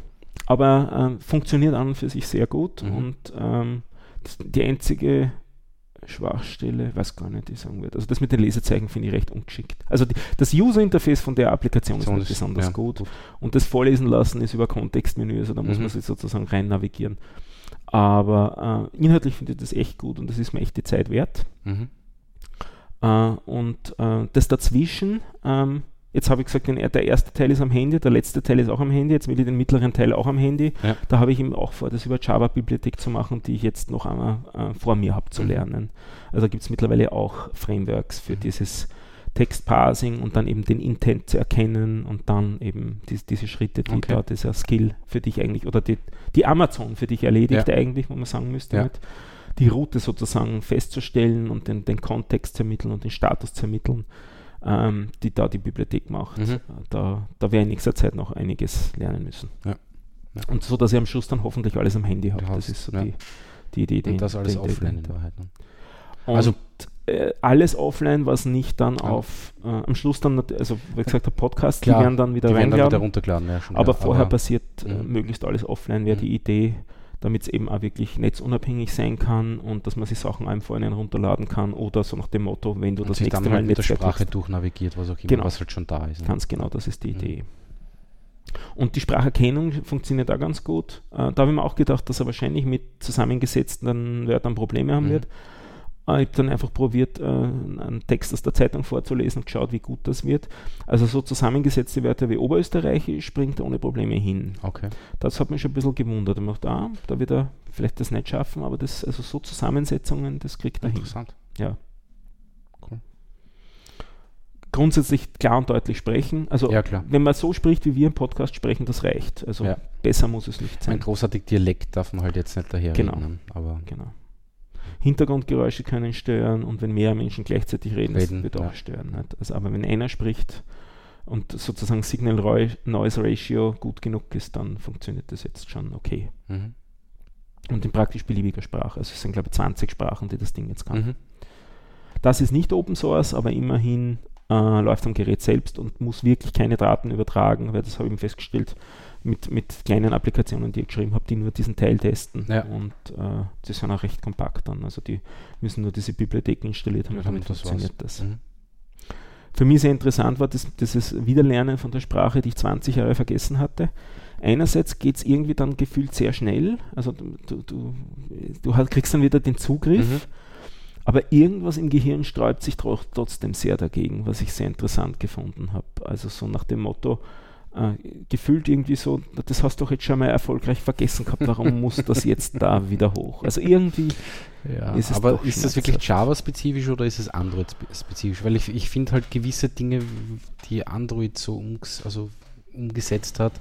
A: Aber äh, funktioniert an und für sich sehr gut. Mhm. Und ähm, die einzige Schwachstelle, weiß gar nicht, wie ich sagen würde. Also das mit den Lesezeichen finde ich recht ungeschickt. Also die, das User-Interface von der Applikation ist nicht besonders ja, gut. gut. Und das Vorlesen lassen ist über Kontextmenü, also da muss mhm. man sich sozusagen rein navigieren. Aber äh, inhaltlich finde ich das echt gut und das ist mir echt die Zeit wert. Mhm. Äh, und äh, das dazwischen, ähm, Jetzt habe ich gesagt, der erste Teil ist am Handy, der letzte Teil ist auch am Handy, jetzt will ich den mittleren Teil auch am Handy. Ja. Da habe ich ihm auch vor, das über Java-Bibliothek zu machen, die ich jetzt noch einmal äh, vor mir habe zu mhm. lernen. Also gibt es mittlerweile auch Frameworks für mhm. dieses Textparsing und dann eben den Intent zu erkennen und dann eben die, diese Schritte, die okay. da dieser Skill für dich eigentlich oder die, die Amazon für dich erledigt ja. eigentlich, wo man sagen müsste, ja. die Route sozusagen festzustellen und den, den Kontext zu ermitteln und den Status zu ermitteln ähm, die da die Bibliothek macht. Mhm. Da, da werde ich in nächster Zeit noch einiges lernen müssen.
B: Ja. Ja.
A: Und so, dass ich am Schluss dann hoffentlich alles am Handy habe.
B: Das ist so ja.
A: die, die Idee.
B: Und das alles offline in Wahrheit.
A: Ne? also äh, alles offline, was nicht dann auf äh, am Schluss dann, also wie gesagt, der Podcast,
B: Klar,
A: die werden dann wieder die werden dann
B: wieder runtergeladen. Ja,
A: schon, aber vorher aber passiert äh, mhm. möglichst alles offline, wäre mhm. die Idee damit es eben auch wirklich netzunabhängig sein kann und dass man sich Sachen einfach einen runterladen kann oder so nach dem Motto, wenn du und das nächste
B: dann Mal halt mit der Sprache durchnavigiert, was auch immer,
A: genau.
B: was halt schon da ist.
A: Ne? Ganz genau, das ist die mhm. Idee. Und die Spracherkennung funktioniert da ganz gut. Äh, da habe ich mir auch gedacht, dass er wahrscheinlich mit zusammengesetzten Wörtern Probleme haben mhm. wird. Äh, ich habe dann einfach probiert, äh, einen Text aus der Zeitung vorzulesen und geschaut, wie gut das wird. Also so zusammengesetzte Wörter wie Oberösterreichisch springt ohne Probleme hin.
B: Okay.
A: Das hat mich schon ein bisschen gewundert. Ich dachte, ah, da wird er vielleicht das nicht schaffen, aber das, also so Zusammensetzungen, das kriegt er hin.
B: Interessant.
A: Ja. Cool. Grundsätzlich klar und deutlich sprechen. Also
B: ja,
A: wenn man so spricht, wie wir im Podcast sprechen, das reicht. Also ja. besser muss es nicht sein.
B: Ein großartig Dialekt darf man halt jetzt nicht daher
A: genau. reden. Aber genau. Hintergrundgeräusche können stören und wenn mehr Menschen gleichzeitig reden, reden wird ja. auch stören. Nicht? Also, aber wenn einer spricht und sozusagen Signal-Noise Ratio gut genug ist, dann funktioniert das jetzt schon okay. Mhm. Und in praktisch beliebiger Sprache. Also es sind, glaube ich, 20 Sprachen, die das Ding jetzt kann. Mhm. Das ist nicht Open Source, aber immerhin äh, läuft am Gerät selbst und muss wirklich keine Daten übertragen, weil das habe ich festgestellt mit, mit kleinen Applikationen, die ich geschrieben habe, die nur diesen Teil testen.
B: Ja.
A: Und äh, die sind auch recht kompakt dann. Also die müssen nur diese Bibliotheken installiert haben, ja, damit funktioniert das. Mhm. Für mich sehr interessant war das, dieses Wiederlernen von der Sprache, die ich 20 Jahre vergessen hatte. Einerseits geht es irgendwie dann gefühlt sehr schnell, also du, du, du, halt kriegst dann wieder den Zugriff, mhm. aber irgendwas im Gehirn sträubt sich trotzdem sehr dagegen, was ich sehr interessant gefunden habe. Also so nach dem Motto, äh, gefühlt irgendwie so, das hast du doch jetzt schon mal erfolgreich vergessen gehabt, warum [LAUGHS] muss das jetzt da wieder hoch? Also irgendwie
B: ja, ist es Aber ist das wirklich Java-spezifisch oder ist es Android-spezifisch? Weil ich, ich finde halt gewisse Dinge, die Android so umges also umgesetzt hat,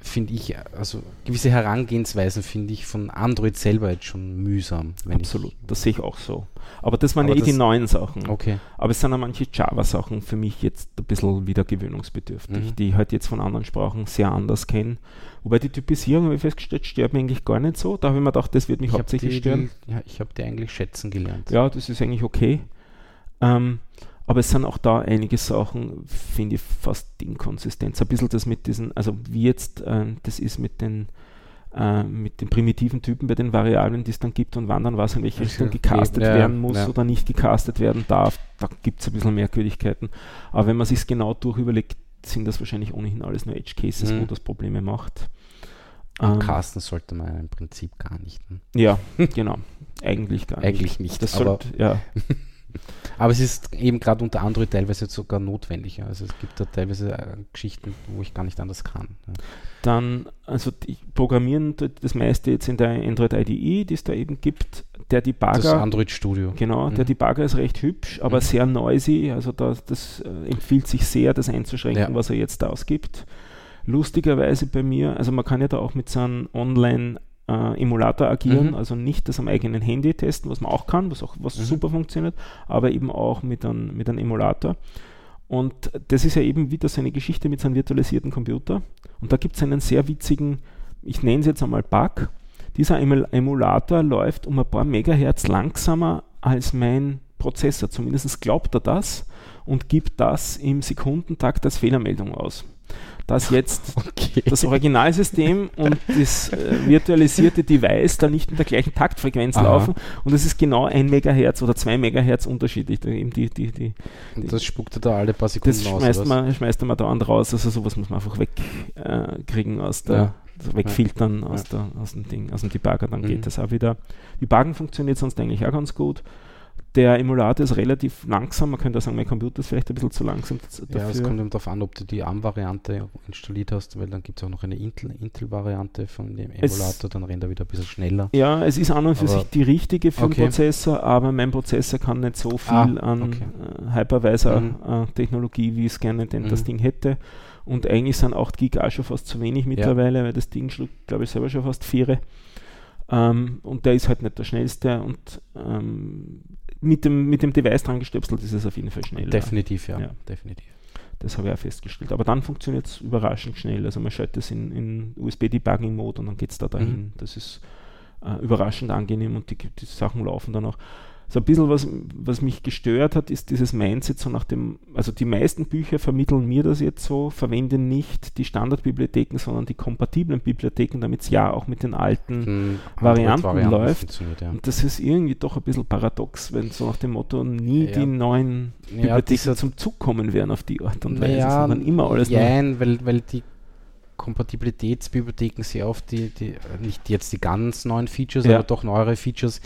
B: finde ich, also gewisse Herangehensweisen finde ich von Android selber jetzt schon mühsam.
A: Absolut, das sehe ich auch so. Aber das waren ja eh die neuen Sachen.
B: Okay.
A: Aber es sind auch manche Java-Sachen für mich jetzt ein bisschen wieder gewöhnungsbedürftig, mhm. die ich halt jetzt von anderen Sprachen sehr anders kenne. Wobei die Typisierung, habe ich festgestellt, stört mir eigentlich gar nicht so. Da habe ich mir gedacht, das wird mich ich hauptsächlich
B: die,
A: stören.
B: Die, ja, ich habe die eigentlich schätzen gelernt.
A: Ja, das ist eigentlich okay. Ähm, aber es sind auch da einige Sachen, finde ich, fast inkonsistent. Ein bisschen das mit diesen, also wie jetzt äh, das ist mit den, äh, mit den primitiven Typen bei den Variablen, die es dann gibt und wann dann was in welche Richtung gecastet ja, werden muss ja. oder nicht gecastet werden darf, da gibt es ein bisschen Merkwürdigkeiten. Aber wenn man sich es genau durchüberlegt, sind das wahrscheinlich ohnehin alles nur Edge Cases, mhm. wo das Probleme macht.
B: Ähm, casten sollte man im Prinzip gar nicht.
A: Ne? Ja, [LAUGHS] genau. Eigentlich gar
B: nicht. Eigentlich nicht.
A: Das sollte, ja. [LAUGHS]
B: Aber es ist eben gerade unter Android teilweise sogar notwendig. Also es gibt da teilweise äh, Geschichten, wo ich gar nicht anders kann. Ja.
A: Dann, also die Programmieren das meiste jetzt in der Android IDE, die es da eben gibt. Der Debugger. Das
B: Android Studio.
A: Genau, mhm. der Debugger ist recht hübsch, aber mhm. sehr noisy. Also da, das äh, empfiehlt sich sehr, das einzuschränken, ja. was er jetzt ausgibt. Lustigerweise bei mir, also man kann ja da auch mit so einem Online- äh, Emulator agieren, mhm. also nicht das am eigenen Handy testen, was man auch kann, was auch was mhm. super funktioniert, aber eben auch mit einem mit Emulator. Und das ist ja eben wieder so eine Geschichte mit so einem virtualisierten Computer. Und da gibt es einen sehr witzigen, ich nenne es jetzt einmal Bug. Dieser Emulator läuft um ein paar Megahertz langsamer als mein Prozessor. Zumindest glaubt er das und gibt das im Sekundentakt als Fehlermeldung aus dass jetzt [LAUGHS] okay. das Originalsystem und das äh, virtualisierte Device da nicht in der gleichen Taktfrequenz Aha. laufen und es ist genau ein Megahertz oder zwei Megahertz unterschiedlich. Die, die, die, die,
B: und das spuckt er da alle paar Sekunden
A: das aus? Schmeißt man, schmeißt man dauernd raus, also sowas muss man einfach wegkriegen äh, aus der ja. Also wegfiltern ja. aus, der, aus dem Ding, aus dem Debugger, dann mhm. geht das auch wieder. Debuggen funktioniert sonst eigentlich auch ganz gut. Der Emulator ist relativ langsam, man könnte sagen, mein Computer ist vielleicht ein bisschen zu langsam
B: dafür. Ja, es kommt eben darauf an, ob du die ARM-Variante installiert hast, weil dann gibt es auch noch eine Intel-Variante Intel von dem Emulator, dann rennt er wieder ein bisschen schneller.
A: Ja, es ist an und für aber sich die richtige für okay. den Prozessor, aber mein Prozessor kann nicht so viel ah, an okay. äh, Hypervisor-Technologie, mhm. äh, wie es gerne denn mhm. das Ding hätte. Und eigentlich sind 8 GB auch schon fast zu wenig mittlerweile, ja. weil das Ding schluckt, glaube ich, selber schon fast 4. Ähm, und der ist halt nicht der schnellste und ähm, mit dem, mit dem Device dran gestöpselt ist es auf jeden Fall schneller.
B: Definitiv, ja. ja. Definitiv.
A: Das habe ich auch festgestellt. Aber dann funktioniert es überraschend schnell. Also man schaltet es in, in USB-Debugging-Mode und dann geht es da dahin. Mhm. Das ist äh, überraschend angenehm und die, die Sachen laufen dann auch so ein bisschen was, was mich gestört hat, ist dieses Mindset so nach dem, also die meisten Bücher vermitteln mir das jetzt so, verwenden nicht die Standardbibliotheken, sondern die kompatiblen Bibliotheken, damit es ja auch mit den alten hm, Varianten, Varianten, läuft. Ja. Und das ist irgendwie doch ein bisschen paradox, wenn so nach dem Motto nie ja. die neuen ja, Bibliotheken zum Zug kommen werden auf die Art und Weise,
B: sondern immer alles Nein, weil, weil die Kompatibilitätsbibliotheken sehr oft die, die, nicht jetzt die ganz neuen Features, aber doch neuere Features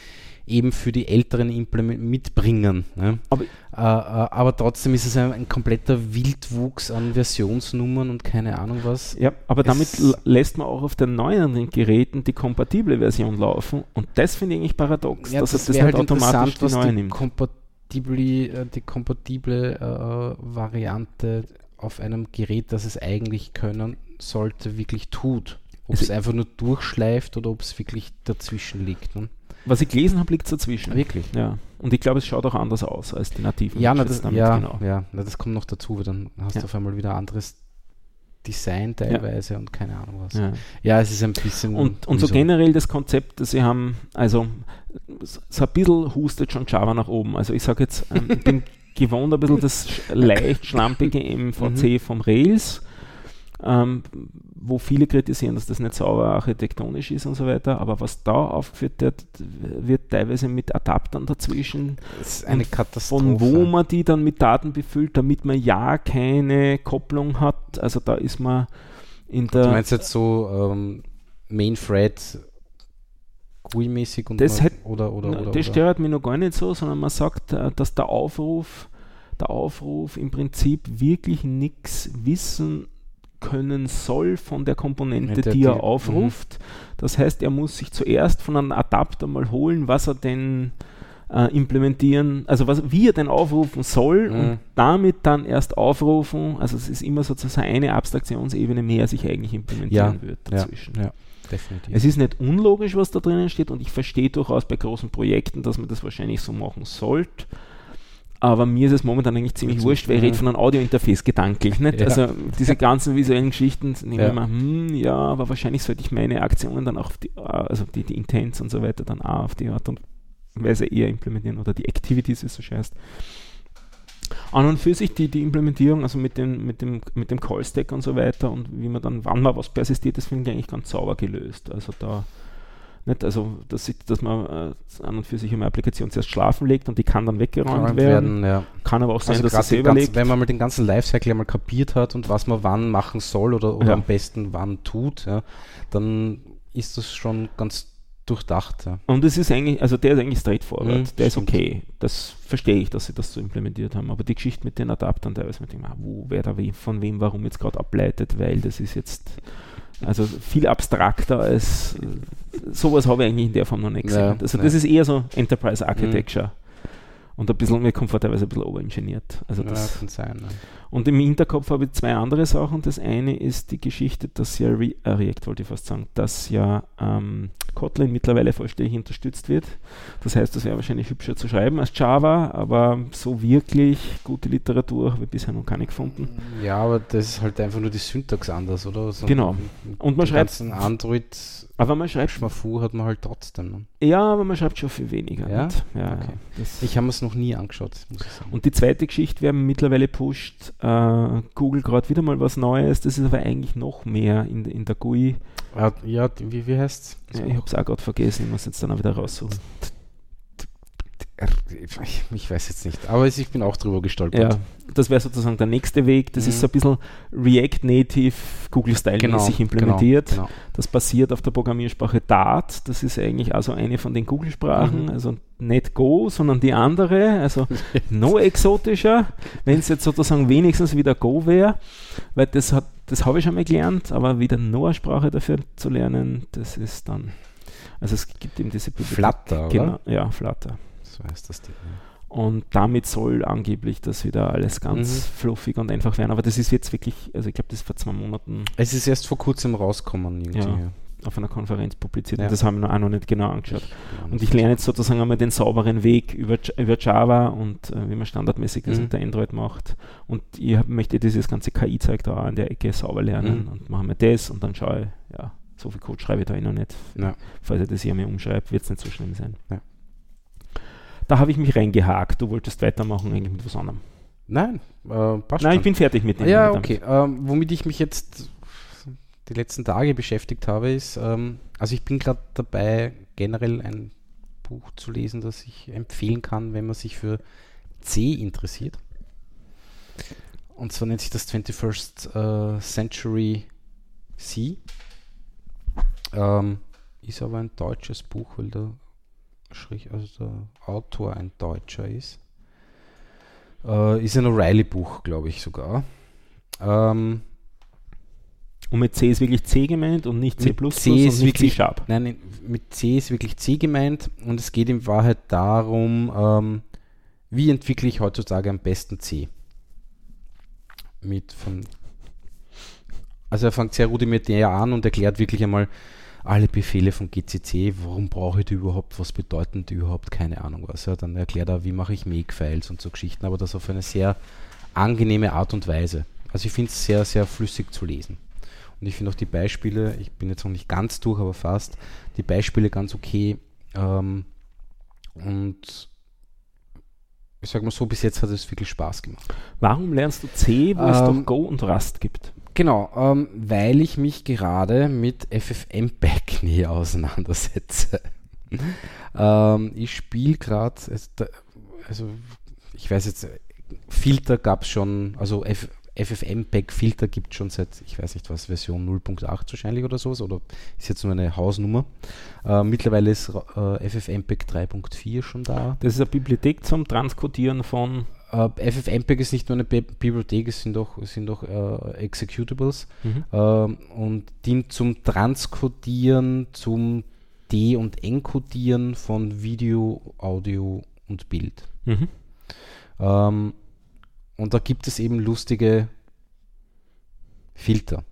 B: eben für die älteren Implement mitbringen. Ne? Aber, äh, äh, aber, trotzdem ist es ein, ein, kompletter Wildwuchs an Versionsnummern und keine Ahnung was.
A: Ja, aber damit lässt man auch auf den neueren Geräten die kompatible Version laufen und das finde ich eigentlich paradox,
B: ja, dass das, das halt automatisch die neue nimmt. Kompatibli, äh, die kompatible äh, Variante auf einem Gerät, das es eigentlich können sollte, wirklich tut. Ob es einfach nur durchschleift oder ob es wirklich dazwischen liegt. Ne?
A: Was ich gelesen habe, liegt dazwischen.
B: Wirklich?
A: Ja. Und ich glaube, es schaut auch anders aus als die nativen.
B: Ja, na, das, ja, genau. ja na, das kommt noch dazu, weil dann hast ja. du auf einmal wieder anderes Design teilweise ja. und keine Ahnung was.
A: Ja. ja, es ist ein bisschen. Und, und so generell das Konzept, dass sie haben, also so ein bisschen hustet schon Java nach oben. Also ich sage jetzt, ähm, ich bin [LAUGHS] gewohnt ein bisschen das leicht schlampige MVC mhm. vom Rails ähm, wo viele kritisieren, dass das nicht sauber architektonisch ist und so weiter. Aber was da aufgeführt wird, wird teilweise mit Adaptern dazwischen.
B: Das ist eine Katastrophe.
A: Von wo man die dann mit Daten befüllt, damit man ja keine Kopplung hat. Also da ist man in der.
B: Du meinst jetzt so ähm, Main Thread GUI-mäßig
A: und das
B: man,
A: hat, oder, oder, oder, Das stört mich noch gar nicht so, sondern man sagt, äh, dass der Aufruf, der Aufruf im Prinzip wirklich nichts wissen können soll von der Komponente, der, die er aufruft. Mhm. Das heißt, er muss sich zuerst von einem Adapter mal holen, was er denn äh, implementieren, also was, wie er denn aufrufen soll mhm. und damit dann erst aufrufen. Also es ist immer sozusagen eine Abstraktionsebene mehr, sich eigentlich implementieren
B: ja,
A: wird
B: dazwischen. Ja, ja. Definitiv.
A: Es ist nicht unlogisch, was da drinnen steht, und ich verstehe durchaus bei großen Projekten, dass man das wahrscheinlich so machen sollte. Aber mir ist es momentan eigentlich ziemlich Witzig, wurscht, weil ich rede von einem Audio-Interface gedanklich. Nicht? Ja. Also diese ganzen visuellen Geschichten nehme ja. ich mal, hm, ja, aber wahrscheinlich sollte ich meine Aktionen dann auch auf die, also die, die Intents und so weiter dann auch auf die Art und Weise eher implementieren oder die Activities, wie es so scheißt. An und für sich die, die Implementierung, also mit dem, mit dem, mit dem Call-Stack und so weiter und wie man dann, wann man was persistiert, das finde ich eigentlich ganz sauber gelöst. Also da nicht? Also, dass, dass man äh, an und für sich eine Applikation zuerst schlafen legt und die kann dann weggeräumt werden. werden ja. Kann aber auch sein, also dass
B: es selber. Wenn man mal den ganzen Lifecycle einmal kapiert hat und was man wann machen soll oder, oder ja. am besten wann tut, ja, dann ist das schon ganz durchdacht. Ja.
A: Und es ist eigentlich, also der ist eigentlich straightforward, mhm, der stimmt. ist okay. Das verstehe ich, dass sie das so implementiert haben. Aber die Geschichte mit den Adaptern, teilweise mit dem, ah, wo, wer da von wem, warum jetzt gerade ableitet, weil das ist jetzt also viel abstrakter als sowas habe ich eigentlich in der Form noch nicht gesehen. Ja, also das ist eher so Enterprise Architecture. Mhm. Und ein bisschen, mir kommt teilweise ein bisschen overengineert. Also das, ja, kann sein. Ne? Und im Hinterkopf habe ich zwei andere Sachen. Das eine ist die Geschichte, dass ja Re äh, React, wollte ich fast sagen, dass ja ähm, Kotlin mittlerweile vollständig unterstützt wird. Das heißt, das wäre wahrscheinlich hübscher zu schreiben als Java, aber so wirklich gute Literatur habe ich bisher noch keine gefunden.
B: Ja, aber das ist halt einfach nur die Syntax anders, oder?
A: So genau. Und man schreibt.
B: Android
A: aber man schreibt.
B: Schmafu hat man halt trotzdem. Ne?
A: Ja, aber man schreibt schon viel weniger.
B: Ja? ja okay. Ich habe es noch nie angeschaut, muss ich sagen.
A: Und die zweite Geschichte, wir haben mittlerweile pusht äh, Google gerade wieder mal was Neues. Das ist aber eigentlich noch mehr in, in der GUI.
B: Ja, wie, wie heißt
A: es? Ja, ich habe es auch gerade vergessen, ich muss jetzt dann auch wieder raussuchen.
B: Ich weiß jetzt nicht, aber ich bin auch drüber gestolpert.
A: Ja, das wäre sozusagen der nächste Weg. Das mhm. ist so ein bisschen React Native Google-Style-mäßig genau, implementiert. Genau, genau. Das basiert auf der Programmiersprache Dart. Das ist eigentlich also eine von den Google-Sprachen. Mhm. Also nicht Go, sondern die andere. Also [LAUGHS] no exotischer, wenn es jetzt sozusagen wenigstens wieder Go wäre. Weil das, hat, das habe ich schon mal gelernt, aber wieder noch eine Sprache dafür zu lernen, das ist dann. Also es gibt eben diese
B: Bibliothek. Flutter,
A: genau, Ja, Flutter.
B: So heißt das Ding.
A: Und damit soll angeblich das wieder alles ganz mhm. fluffig und einfach werden. Aber das ist jetzt wirklich, also ich glaube, das ist vor zwei Monaten.
B: Es ist erst vor kurzem rausgekommen.
A: Ja, ja. Auf einer Konferenz publiziert. Und das haben wir auch noch nicht genau angeschaut. Ich und ich lerne jetzt sozusagen einmal den sauberen Weg über, über Java und äh, wie man standardmäßig das mhm. unter Android macht. Und ich möchte dieses ganze KI-Zeug da an der Ecke sauber lernen mhm. und machen wir das und dann schaue ich, ja, so viel Code schreibe ich da eh noch nicht. Ja. Falls ich das hier mir umschreibe, wird es nicht so schlimm sein. Ja. Da habe ich mich reingehakt. Du wolltest weitermachen eigentlich mit was anderem.
B: Nein,
A: äh, passt Nein, schon. ich bin fertig mit
B: dem. Ja, okay. Ähm, womit ich mich jetzt die letzten Tage beschäftigt habe, ist, ähm, also ich bin gerade dabei, generell ein Buch zu lesen, das ich empfehlen kann, wenn man sich für C interessiert. Und zwar nennt sich das 21st uh, äh, Century C. Ähm, ist aber ein deutsches Buch, weil da also der Autor ein Deutscher ist. Äh, ist ein O'Reilly-Buch, glaube ich sogar. Ähm,
A: und mit C ist wirklich C gemeint und nicht C++
B: mit C ist wirklich, C Sharp. Nein, mit C ist wirklich C gemeint und es geht in Wahrheit darum, ähm, wie entwickle ich heutzutage am besten C. Mit von also er fängt sehr rudimentär an und erklärt wirklich einmal alle Befehle von GCC, warum brauche ich die überhaupt, was bedeuten die überhaupt, keine Ahnung was. Ja, dann erklärt er, wie mache ich Make-Files und so Geschichten, aber das auf eine sehr angenehme Art und Weise. Also ich finde es sehr, sehr flüssig zu lesen. Und ich finde auch die Beispiele, ich bin jetzt noch nicht ganz durch, aber fast, die Beispiele ganz okay. Ähm, und ich sage mal so, bis jetzt hat es wirklich Spaß gemacht.
A: Warum lernst du C, wo ähm, es doch Go und Rust gibt?
B: Genau, ähm, weil ich mich gerade mit FFmpeg [LAUGHS] näher auseinandersetze. ähm, ich spiele gerade, also ich weiß jetzt, Filter gab es schon, also F FFmpeg-Filter gibt es schon seit, ich weiß nicht was, Version 0.8 wahrscheinlich oder sowas, oder ist jetzt nur eine Hausnummer. Äh, mittlerweile ist äh, FFmpeg 3.4 schon da.
A: Das ist eine Bibliothek zum Transkodieren von
B: Uh, FFmpeg ist nicht nur eine Bibliothek, es sind auch, sind auch uh, Executables mhm. uh, und dient zum Transkodieren, zum De- und Encodieren von Video, Audio und Bild. Mhm. Um, ähm, und da gibt es eben lustige Filter.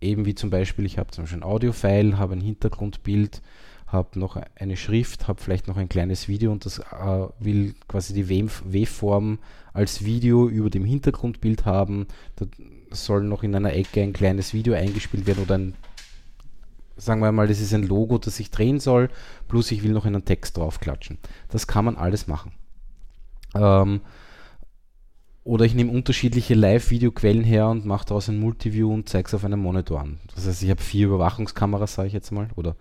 B: Eben wie zum Beispiel, ich habe zum Beispiel ein Audio-File, habe ein Hintergrundbild, habe noch eine Schrift, habe vielleicht noch ein kleines Video und das äh, will quasi die W-Form als Video über dem Hintergrundbild haben. Da soll noch in einer Ecke ein kleines Video eingespielt werden oder ein, sagen wir mal, das ist ein Logo, das ich drehen soll, plus ich will noch einen Text draufklatschen. Das kann man alles machen. Ähm, oder ich nehme unterschiedliche Live-Videoquellen her und mache daraus ein Multiview und zeige es auf einem Monitor an. Das heißt, ich habe vier Überwachungskameras, sage ich jetzt mal, oder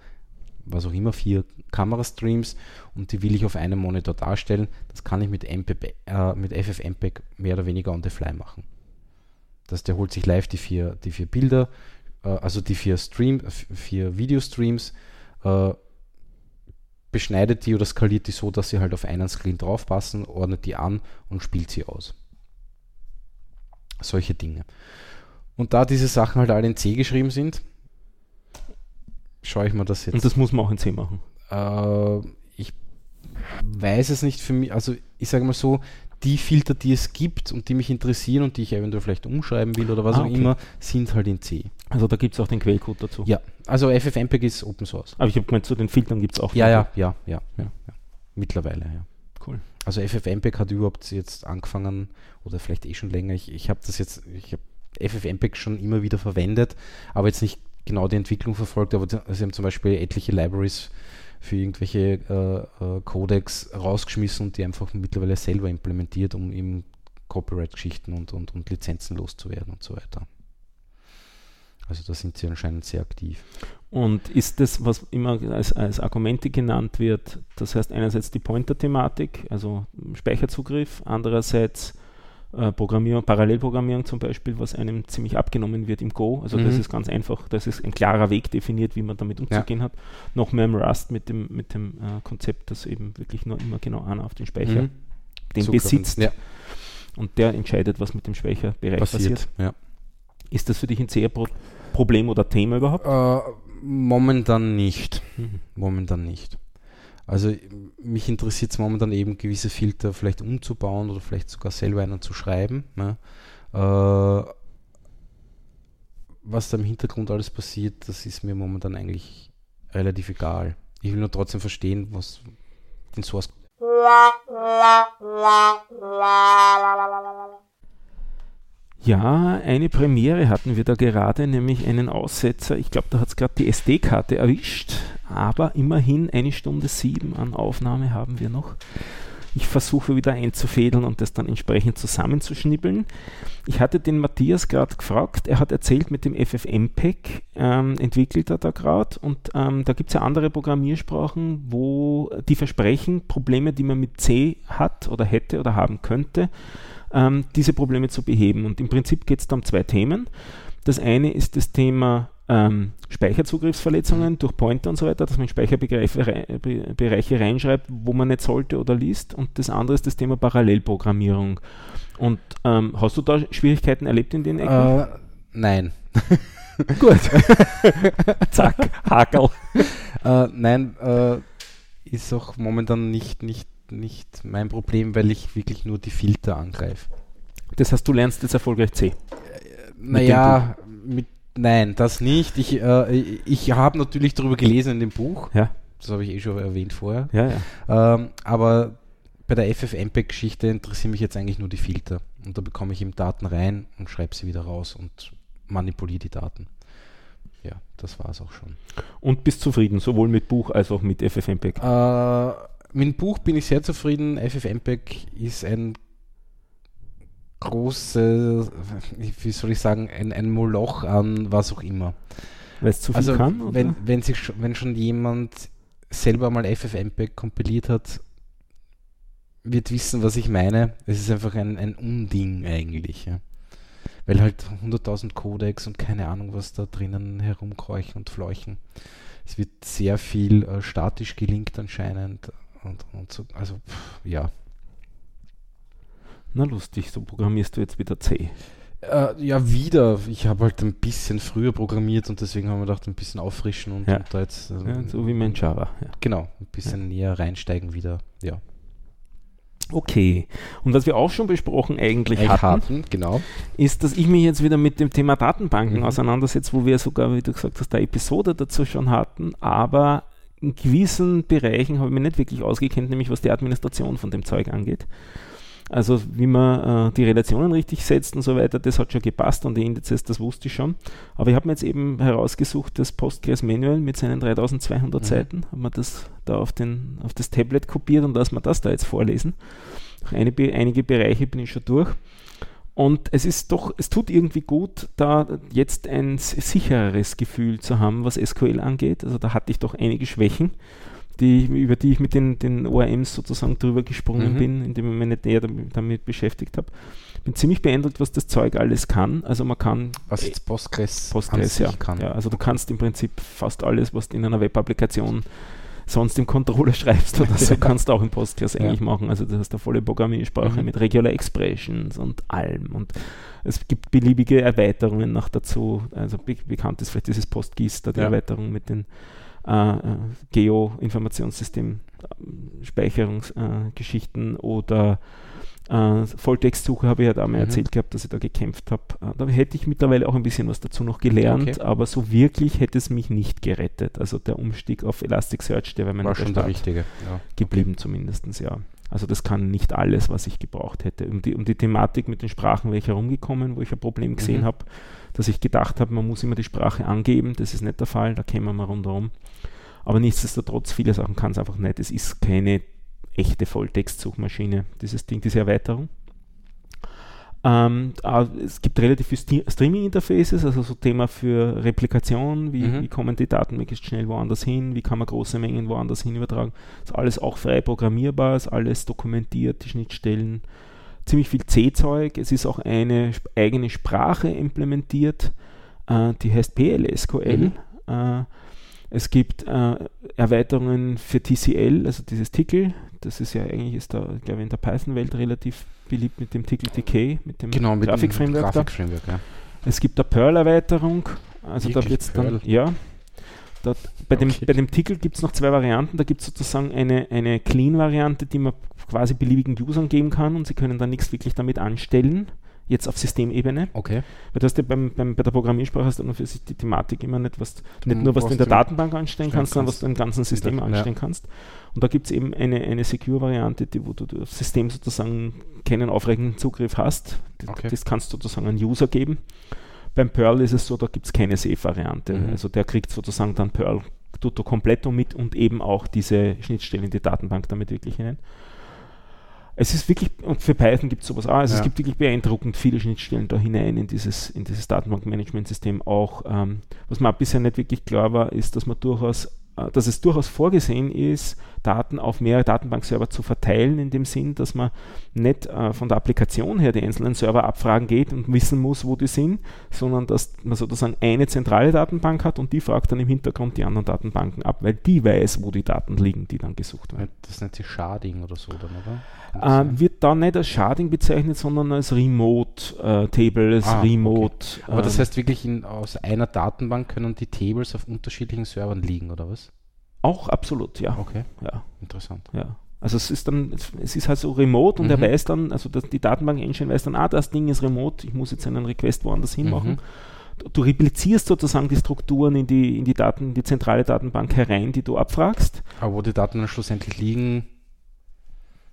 B: was auch immer, vier Kamerastreams und die will ich auf einem Monitor darstellen. Das kann ich mit, MP, äh, mit FFmpeg mehr oder weniger on the fly machen. Das, der holt sich live die vier, die vier Bilder, äh, also die vier, Stream, vier Videostreams, äh, beschneidet die oder skaliert die so, dass sie halt auf einen Screen draufpassen, ordnet die an und spielt sie aus. Solche Dinge. Und da diese Sachen halt alle in C geschrieben sind, schaue ich mir das jetzt.
A: Und das muss man auch in C machen.
B: Äh, ich weiß es nicht für mich, also ich sage mal so, die Filter, die es gibt und die mich interessieren und die ich eventuell vielleicht umschreiben will oder was ah, auch okay. immer, sind halt in C.
A: Also da gibt es auch den Quellcode dazu.
B: Ja, also FFmpeg ist Open Source.
A: Aber ich habe gemeint, zu den Filtern gibt es auch.
B: Ja, ja, ja, ja, ja, ja, Mittlerweile, ja. Cool. Also FFmpeg hat überhaupt jetzt angefangen, oder vielleicht eh schon länger, ich, ich habe das jetzt, ich habe FFmpeg schon immer wieder verwendet, aber jetzt nicht genau die Entwicklung verfolgt, aber sie haben zum Beispiel etliche Libraries für irgendwelche äh, äh, Codecs rausgeschmissen und die einfach mittlerweile selber implementiert, um eben Copyright-Geschichten und, und, und Lizenzen loszuwerden und so weiter. Also da sind sie anscheinend sehr aktiv.
A: Und ist das, was immer als, als Argumente genannt wird, das heißt einerseits die Pointer-Thematik, also Speicherzugriff, andererseits äh, Programmierung, Parallelprogrammierung zum Beispiel, was einem ziemlich abgenommen wird im Go. Also mhm. das ist ganz einfach, das ist ein klarer Weg definiert, wie man damit umzugehen ja. hat. Noch mehr im Rust mit dem, mit dem äh, Konzept, dass eben wirklich nur immer genau einer auf den Speicher mhm. den Zugriffen. besitzt. Ja. Und der entscheidet, was mit dem Speicherbereich passiert. passiert. Ja. Ist das für dich ein sehr Pro Problem oder Thema überhaupt?
B: Äh, momentan nicht. Mhm. Momentan nicht. Also mich interessiert es momentan eben gewisse Filter vielleicht umzubauen oder vielleicht sogar selber einen zu schreiben. Ne? Äh, was da im Hintergrund alles passiert, das ist mir momentan eigentlich relativ egal. Ich will nur trotzdem verstehen, was den Source.
A: Ja, eine Premiere hatten wir da gerade, nämlich einen Aussetzer. Ich glaube, da hat es gerade die SD-Karte erwischt, aber immerhin eine Stunde sieben an Aufnahme haben wir noch. Ich versuche wieder einzufädeln und das dann entsprechend zusammenzuschnibbeln. Ich hatte den Matthias gerade gefragt, er hat erzählt, mit dem FFmpeg ähm, entwickelt er da gerade und ähm, da gibt es ja andere Programmiersprachen, wo die versprechen, Probleme, die man mit C hat oder hätte oder haben könnte, ähm, diese Probleme zu beheben. Und im Prinzip geht es da um zwei Themen. Das eine ist das Thema ähm, Speicherzugriffsverletzungen durch Pointer und so weiter, dass man Speicherbereiche reinschreibt, wo man nicht sollte oder liest. Und das andere ist das Thema Parallelprogrammierung. Und ähm, hast du da Schwierigkeiten erlebt in den
B: Ecken? Äh, nein. [LAUGHS]
A: Gut. [LAUGHS] Zack, Hakel.
B: Äh, nein, äh, ist auch momentan nicht, nicht, nicht mein Problem, weil ich wirklich nur die Filter angreife.
A: Das heißt, du lernst jetzt erfolgreich C? Äh,
B: naja, mit Nein, das nicht. Ich, äh, ich habe natürlich darüber gelesen in dem Buch.
A: Ja.
B: Das habe ich eh schon erwähnt vorher.
A: Ja,
B: ja. Ähm, aber bei der FFmpeg-Geschichte interessieren mich jetzt eigentlich nur die Filter. Und da bekomme ich eben Daten rein und schreibe sie wieder raus und manipuliere die Daten. Ja, das war es auch schon.
A: Und bist zufrieden, sowohl mit Buch als auch mit FFmpeg?
B: Äh, mit dem Buch bin ich sehr zufrieden. FFmpeg ist ein große, wie soll ich sagen, ein, ein Moloch an was auch immer.
A: Weil es zu viel
B: also,
A: kann? Oder?
B: Wenn, wenn, sich, wenn schon jemand selber mal FFmpeg kompiliert hat, wird wissen, was ich meine. Es ist einfach ein, ein Unding eigentlich. Ja. Weil halt 100.000 Codecs und keine Ahnung, was da drinnen herumkräuchen und fleuchen. Es wird sehr viel äh, statisch gelinkt anscheinend. Und, und so, also, pff, ja.
A: Na lustig, so programmierst du jetzt wieder C.
B: Äh, ja, wieder. Ich habe halt ein bisschen früher programmiert und deswegen haben wir gedacht, ein bisschen auffrischen und,
A: ja.
B: und da jetzt.
A: Äh, ja, so wie mein Java.
B: Ja. Genau, ein bisschen näher reinsteigen wieder. Ja.
A: Okay. Und was wir auch schon besprochen eigentlich hatten, hatten,
B: genau.
A: ist, dass ich mich jetzt wieder mit dem Thema Datenbanken mhm. auseinandersetze, wo wir sogar, wie du gesagt hast, eine Episode dazu schon hatten, aber in gewissen Bereichen habe ich mich nicht wirklich ausgekennt, nämlich was die Administration von dem Zeug angeht. Also wie man äh, die Relationen richtig setzt und so weiter, das hat schon gepasst und die Indizes, das wusste ich schon. Aber ich habe mir jetzt eben herausgesucht, das Postgres Manual mit seinen 3200 mhm. Seiten, habe mir das da auf, den, auf das Tablet kopiert und lasse mir das da jetzt vorlesen. Einige, einige Bereiche bin ich schon durch. Und es ist doch, es tut irgendwie gut, da jetzt ein sichereres Gefühl zu haben, was SQL angeht. Also da hatte ich doch einige Schwächen die, über die ich mit den, den ORMs sozusagen drüber gesprungen mhm. bin, indem ich mich nicht näher damit, damit beschäftigt habe. Bin ziemlich beeindruckt, was das Zeug alles kann. Also man kann.
B: Was jetzt Postgres,
A: Postgres ja. kann. Ja, also du kannst im Prinzip fast alles, was du in einer Web-Applikation sonst im Controller [LAUGHS] schreibst oder so, kannst du auch im Postgres ja. eigentlich machen. Also du hast eine volle Programmiersprache mhm. mit Regular Expressions und allem. Und es gibt beliebige Erweiterungen noch dazu. Also be bekannt ist vielleicht dieses PostGIS, da die ja. Erweiterung mit den äh, äh, Geo-Informationssystem, Speicherungsgeschichten äh, oder äh, Volltextsuche habe ich ja da mal mhm. erzählt gehabt, dass ich da gekämpft habe. Äh, da hätte ich mittlerweile auch ein bisschen was dazu noch gelernt, okay. aber so wirklich hätte es mich nicht gerettet. Also der Umstieg auf Elasticsearch, der wäre mir
B: war schon der richtige.
A: Ja. Geblieben okay. zumindest, ja. Also das kann nicht alles, was ich gebraucht hätte. Um die, um die Thematik mit den Sprachen wäre ich herumgekommen, wo ich ein Problem gesehen mhm. habe, dass ich gedacht habe, man muss immer die Sprache angeben. Das ist nicht der Fall, da kämen wir mal rundherum. Aber nichtsdestotrotz, viele Sachen kann es einfach nicht. Es ist keine echte Volltextsuchmaschine, dieses Ding, diese Erweiterung. Ähm, es gibt relativ viele Streaming-Interfaces, also so Thema für Replikation, wie, mhm. wie, kommen die Daten möglichst schnell woanders hin, wie kann man große Mengen woanders hin übertragen. Ist alles auch frei programmierbar, ist alles dokumentiert, die Schnittstellen. Ziemlich viel C-Zeug, es ist auch eine eigene Sprache implementiert, äh, die heißt PLSQL. Mhm. Äh, es gibt äh, Erweiterungen für TCL, also dieses Tickle. Das ist ja eigentlich, ist da, glaube ich, in der Python-Welt relativ beliebt mit dem Tickle TK, mit dem
B: genau,
A: Grafikframework.
B: Grafik ja.
A: Es gibt eine Perl-Erweiterung. Also Wirklich da wird es dann, ja. Dort, bei, okay. dem, bei dem Tickle gibt es noch zwei Varianten. Da gibt es sozusagen eine, eine Clean-Variante, die man quasi beliebigen Usern geben kann und sie können dann nichts wirklich damit anstellen jetzt auf Systemebene.
B: Okay.
A: Weil du hast ja beim, beim, bei der Programmiersprache hast du nur für sich die Thematik immer nicht, was, nicht nur was du in der Datenbank anstellen kannst, sondern was du im ganzen System anstellen ja. kannst. Und da gibt es eben eine, eine Secure-Variante, wo du das System sozusagen keinen aufregenden Zugriff hast. Okay. Das kannst du sozusagen einen User geben. Beim Perl ist es so, da gibt es keine Safe-Variante. Mhm. Also der kriegt sozusagen dann Perl Tutto Completo mit und eben auch diese Schnittstelle in die Datenbank damit wirklich hinein es ist wirklich, und für Python gibt es sowas auch, also ja. es gibt wirklich beeindruckend viele Schnittstellen da hinein in dieses, in dieses Datenbankmanagementsystem auch. Ähm, was mir bisher nicht wirklich klar war, ist, dass man durchaus äh, dass es durchaus vorgesehen ist, Daten auf mehrere Datenbankserver zu verteilen, in dem Sinn, dass man nicht äh, von der Applikation her die einzelnen Server abfragen geht und wissen muss, wo die sind, sondern dass man sozusagen eine zentrale Datenbank hat und die fragt dann im Hintergrund die anderen Datenbanken ab, weil die weiß, wo die Daten liegen, die dann gesucht werden.
B: Das nennt sich Sharding oder so dann, oder?
A: Äh, wird da nicht als Sharding bezeichnet, sondern als Remote-Table, äh, als ah, Remote.
B: Okay. Aber das ähm, heißt wirklich, in, aus einer Datenbank können die Tables auf unterschiedlichen Servern liegen, oder was?
A: Auch absolut, ja.
B: Okay.
A: Ja.
B: Interessant.
A: Ja. Also es ist dann, es ist halt so remote und mhm. er weiß dann, also die Datenbank-Engine weiß dann, ah, das Ding ist remote, ich muss jetzt einen Request woanders hin machen. Mhm. Du replizierst sozusagen die Strukturen in die, in die Daten, in die zentrale Datenbank herein, die du abfragst.
B: Aber wo die Daten dann schlussendlich liegen,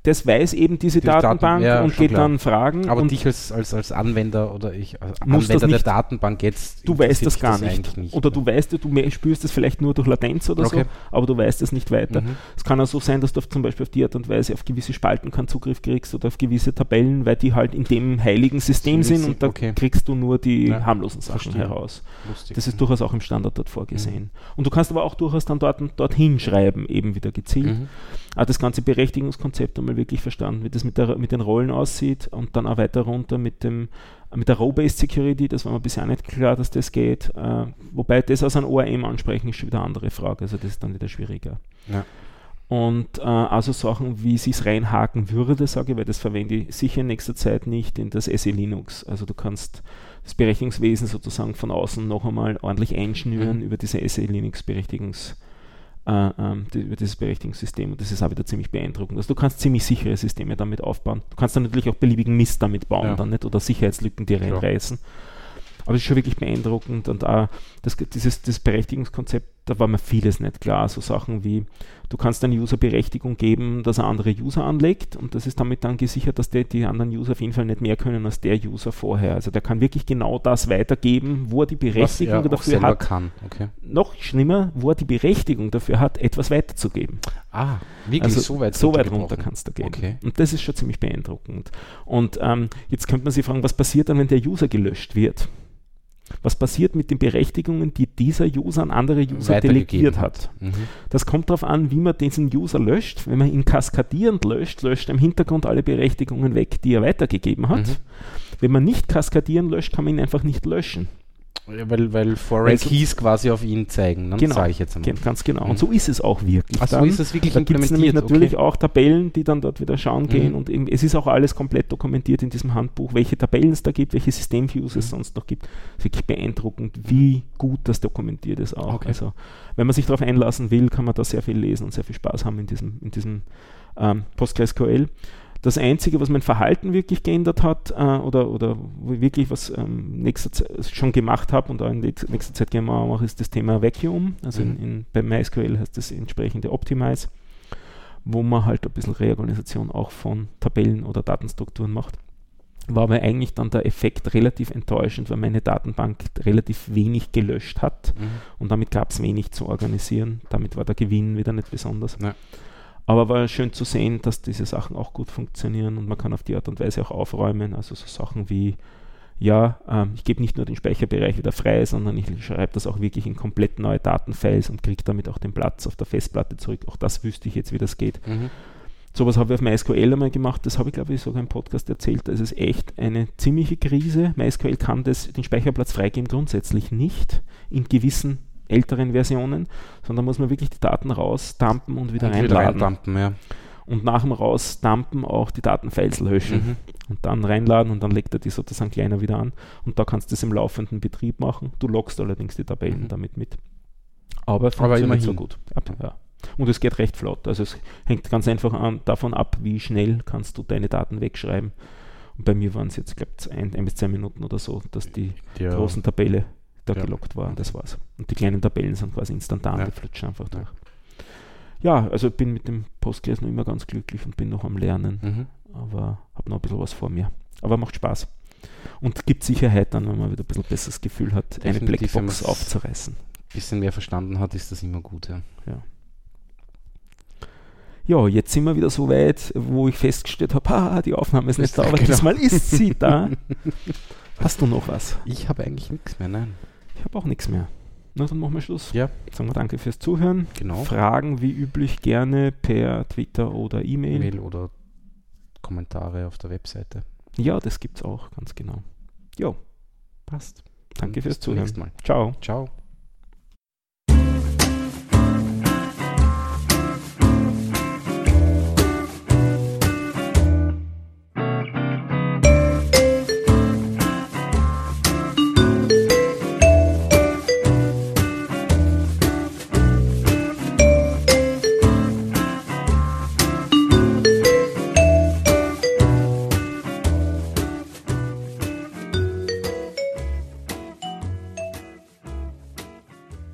A: das weiß eben diese die Datenbank Daten, ja, und geht klar. dann fragen.
B: Aber dich als, als, als Anwender oder ich als Anwender der Datenbank jetzt.
A: Du weißt das gar das nicht. nicht. Oder du weißt, du spürst es vielleicht nur durch Latenz oder okay. so, aber du weißt es nicht weiter. Mhm. Es kann auch so sein, dass du auf, zum Beispiel auf die Art und Weise auf gewisse Spalten keinen Zugriff kriegst oder auf gewisse Tabellen, weil die halt in dem heiligen System sind und da okay. kriegst du nur die ja. harmlosen Sachen Verstehen. heraus. Lustig. Das ist durchaus auch im Standard dort vorgesehen. Mhm. Und du kannst aber auch durchaus dann dort, dorthin schreiben, eben wieder gezielt. Mhm. Aber das ganze Berechtigungskonzept einmal wirklich verstanden, wie das mit, der, mit den Rollen aussieht und dann auch weiter runter mit dem mit der Row-Based Security, das war mir bisher nicht klar, dass das geht. Äh, wobei das aus einem ORM ansprechen ist schon wieder eine andere Frage, also das ist dann wieder schwieriger. Ja. Und äh, also Sachen, wie sie es reinhaken würde, sage ich, weil das verwende ich sicher in nächster Zeit nicht in das SE Linux. Also du kannst das Berechtigungswesen sozusagen von außen noch einmal ordentlich einschnüren mhm. über diese SE Linux Berechtigungs äh, ähm, die, dieses Berechtigungssystem und das ist auch wieder ziemlich beeindruckend. Also du kannst ziemlich sichere Systeme damit aufbauen. Du kannst dann natürlich auch beliebigen Mist damit bauen ja. dann nicht oder Sicherheitslücken, die reinreißen. Klar. Aber es ist schon wirklich beeindruckend und auch das, dieses das Berechtigungskonzept, da war mir vieles nicht klar. So Sachen wie, du kannst einem User Berechtigung geben, dass er andere User anlegt und das ist damit dann gesichert, dass der, die anderen User auf jeden Fall nicht mehr können als der User vorher. Also der kann wirklich genau das weitergeben, wo er die Berechtigung er dafür hat.
B: Kann. Okay.
A: Noch schlimmer, wo er die Berechtigung dafür hat, etwas weiterzugeben.
B: Ah,
A: wirklich also so weit, so weit runter kannst du gehen. Okay. Und das ist schon ziemlich beeindruckend. Und ähm, jetzt könnte man sich fragen, was passiert dann, wenn der User gelöscht wird? Was passiert mit den Berechtigungen, die dieser User an andere User delegiert hat? Mhm. Das kommt darauf an, wie man diesen User löscht. Wenn man ihn kaskadierend löscht, löscht er im Hintergrund alle Berechtigungen weg, die er weitergegeben hat. Mhm. Wenn man nicht kaskadieren löscht, kann man ihn einfach nicht löschen.
B: Weil, weil Foreign Keys quasi auf ihn zeigen,
A: ne? genau, sage ich jetzt einmal. Ganz genau. Und so ist es auch wirklich.
B: Ach, so ist es wirklich
A: Da gibt es nämlich natürlich okay. auch Tabellen, die dann dort wieder schauen mhm. gehen und eben, es ist auch alles komplett dokumentiert in diesem Handbuch, welche Tabellen es da gibt, welche Systemviews mhm. es sonst noch gibt. Es ist wirklich beeindruckend, wie gut das dokumentiert ist auch. Okay. Also, wenn man sich darauf einlassen will, kann man da sehr viel lesen und sehr viel Spaß haben in diesem, in diesem ähm, PostgreSQL. Das Einzige, was mein Verhalten wirklich geändert hat äh, oder, oder wirklich was ähm, nächster Zeit schon gemacht habe und auch in nächster Zeit gerne mache, ist das Thema Vacuum. Also mhm. in, in, bei MySQL heißt das entsprechende Optimize, wo man halt ein bisschen Reorganisation auch von Tabellen oder Datenstrukturen macht war aber eigentlich dann der Effekt relativ enttäuschend, weil meine Datenbank relativ wenig gelöscht hat mhm. und damit gab es wenig zu organisieren. Damit war der Gewinn wieder nicht besonders. Ja. Aber war schön zu sehen, dass diese Sachen auch gut funktionieren und man kann auf die Art und Weise auch aufräumen. Also so Sachen wie, ja, ähm, ich gebe nicht nur den Speicherbereich wieder frei, sondern ich schreibe das auch wirklich in komplett neue Datenfiles und kriege damit auch den Platz auf der Festplatte zurück. Auch das wüsste ich jetzt, wie das geht. Mhm. Sowas habe ich auf MySQL einmal gemacht, das habe ich glaube ich sogar im Podcast erzählt. Das ist echt eine ziemliche Krise. MySQL kann das, den Speicherplatz freigeben grundsätzlich nicht in gewissen älteren Versionen, sondern muss man wirklich die Daten rausdumpen und wieder und reinladen.
B: Wieder ja.
A: Und nach dem Rausdumpen auch die Datenfiles löschen mhm. und dann reinladen und dann legt er die sozusagen kleiner wieder an. Und da kannst du es im laufenden Betrieb machen. Du loggst allerdings die Tabellen mhm. damit mit. Aber funktioniert Aber so gut. Ja. Und es geht recht flott. Also es hängt ganz einfach an, davon ab, wie schnell kannst du deine Daten wegschreiben. Und bei mir waren es jetzt, glaube ich, ein, ein, bis zwei Minuten oder so, dass die ja. großen Tabelle da ja. gelockt war. Das war's. Und die kleinen Tabellen sind quasi instantan, ja. die flutschen einfach durch. Ja, also ich bin mit dem Postgres noch immer ganz glücklich und bin noch am Lernen. Mhm. Aber habe noch ein bisschen was vor mir. Aber macht Spaß. Und gibt Sicherheit dann, wenn man wieder ein bisschen besseres Gefühl hat, Definitiv, eine Blackbox aufzureißen. Ein
B: bisschen mehr verstanden hat, ist das immer gut, ja.
A: ja. Ja, jetzt sind wir wieder so weit, wo ich festgestellt habe, [LAUGHS] ah, die Aufnahme ist nicht da, aber genau. diesmal ist sie da. [LAUGHS] Hast du noch was?
B: Ich habe eigentlich nichts mehr, nein.
A: Ich habe auch nichts mehr. Na, dann machen wir Schluss.
B: Ja.
A: Sagen wir danke fürs Zuhören.
B: Genau.
A: Fragen wie üblich gerne per Twitter oder E-Mail.
B: Mail oder Kommentare auf der Webseite.
A: Ja, das gibt es auch, ganz genau. Jo, passt. Danke fürs Zuhören.
B: Mal.
A: Ciao.
B: Ciao.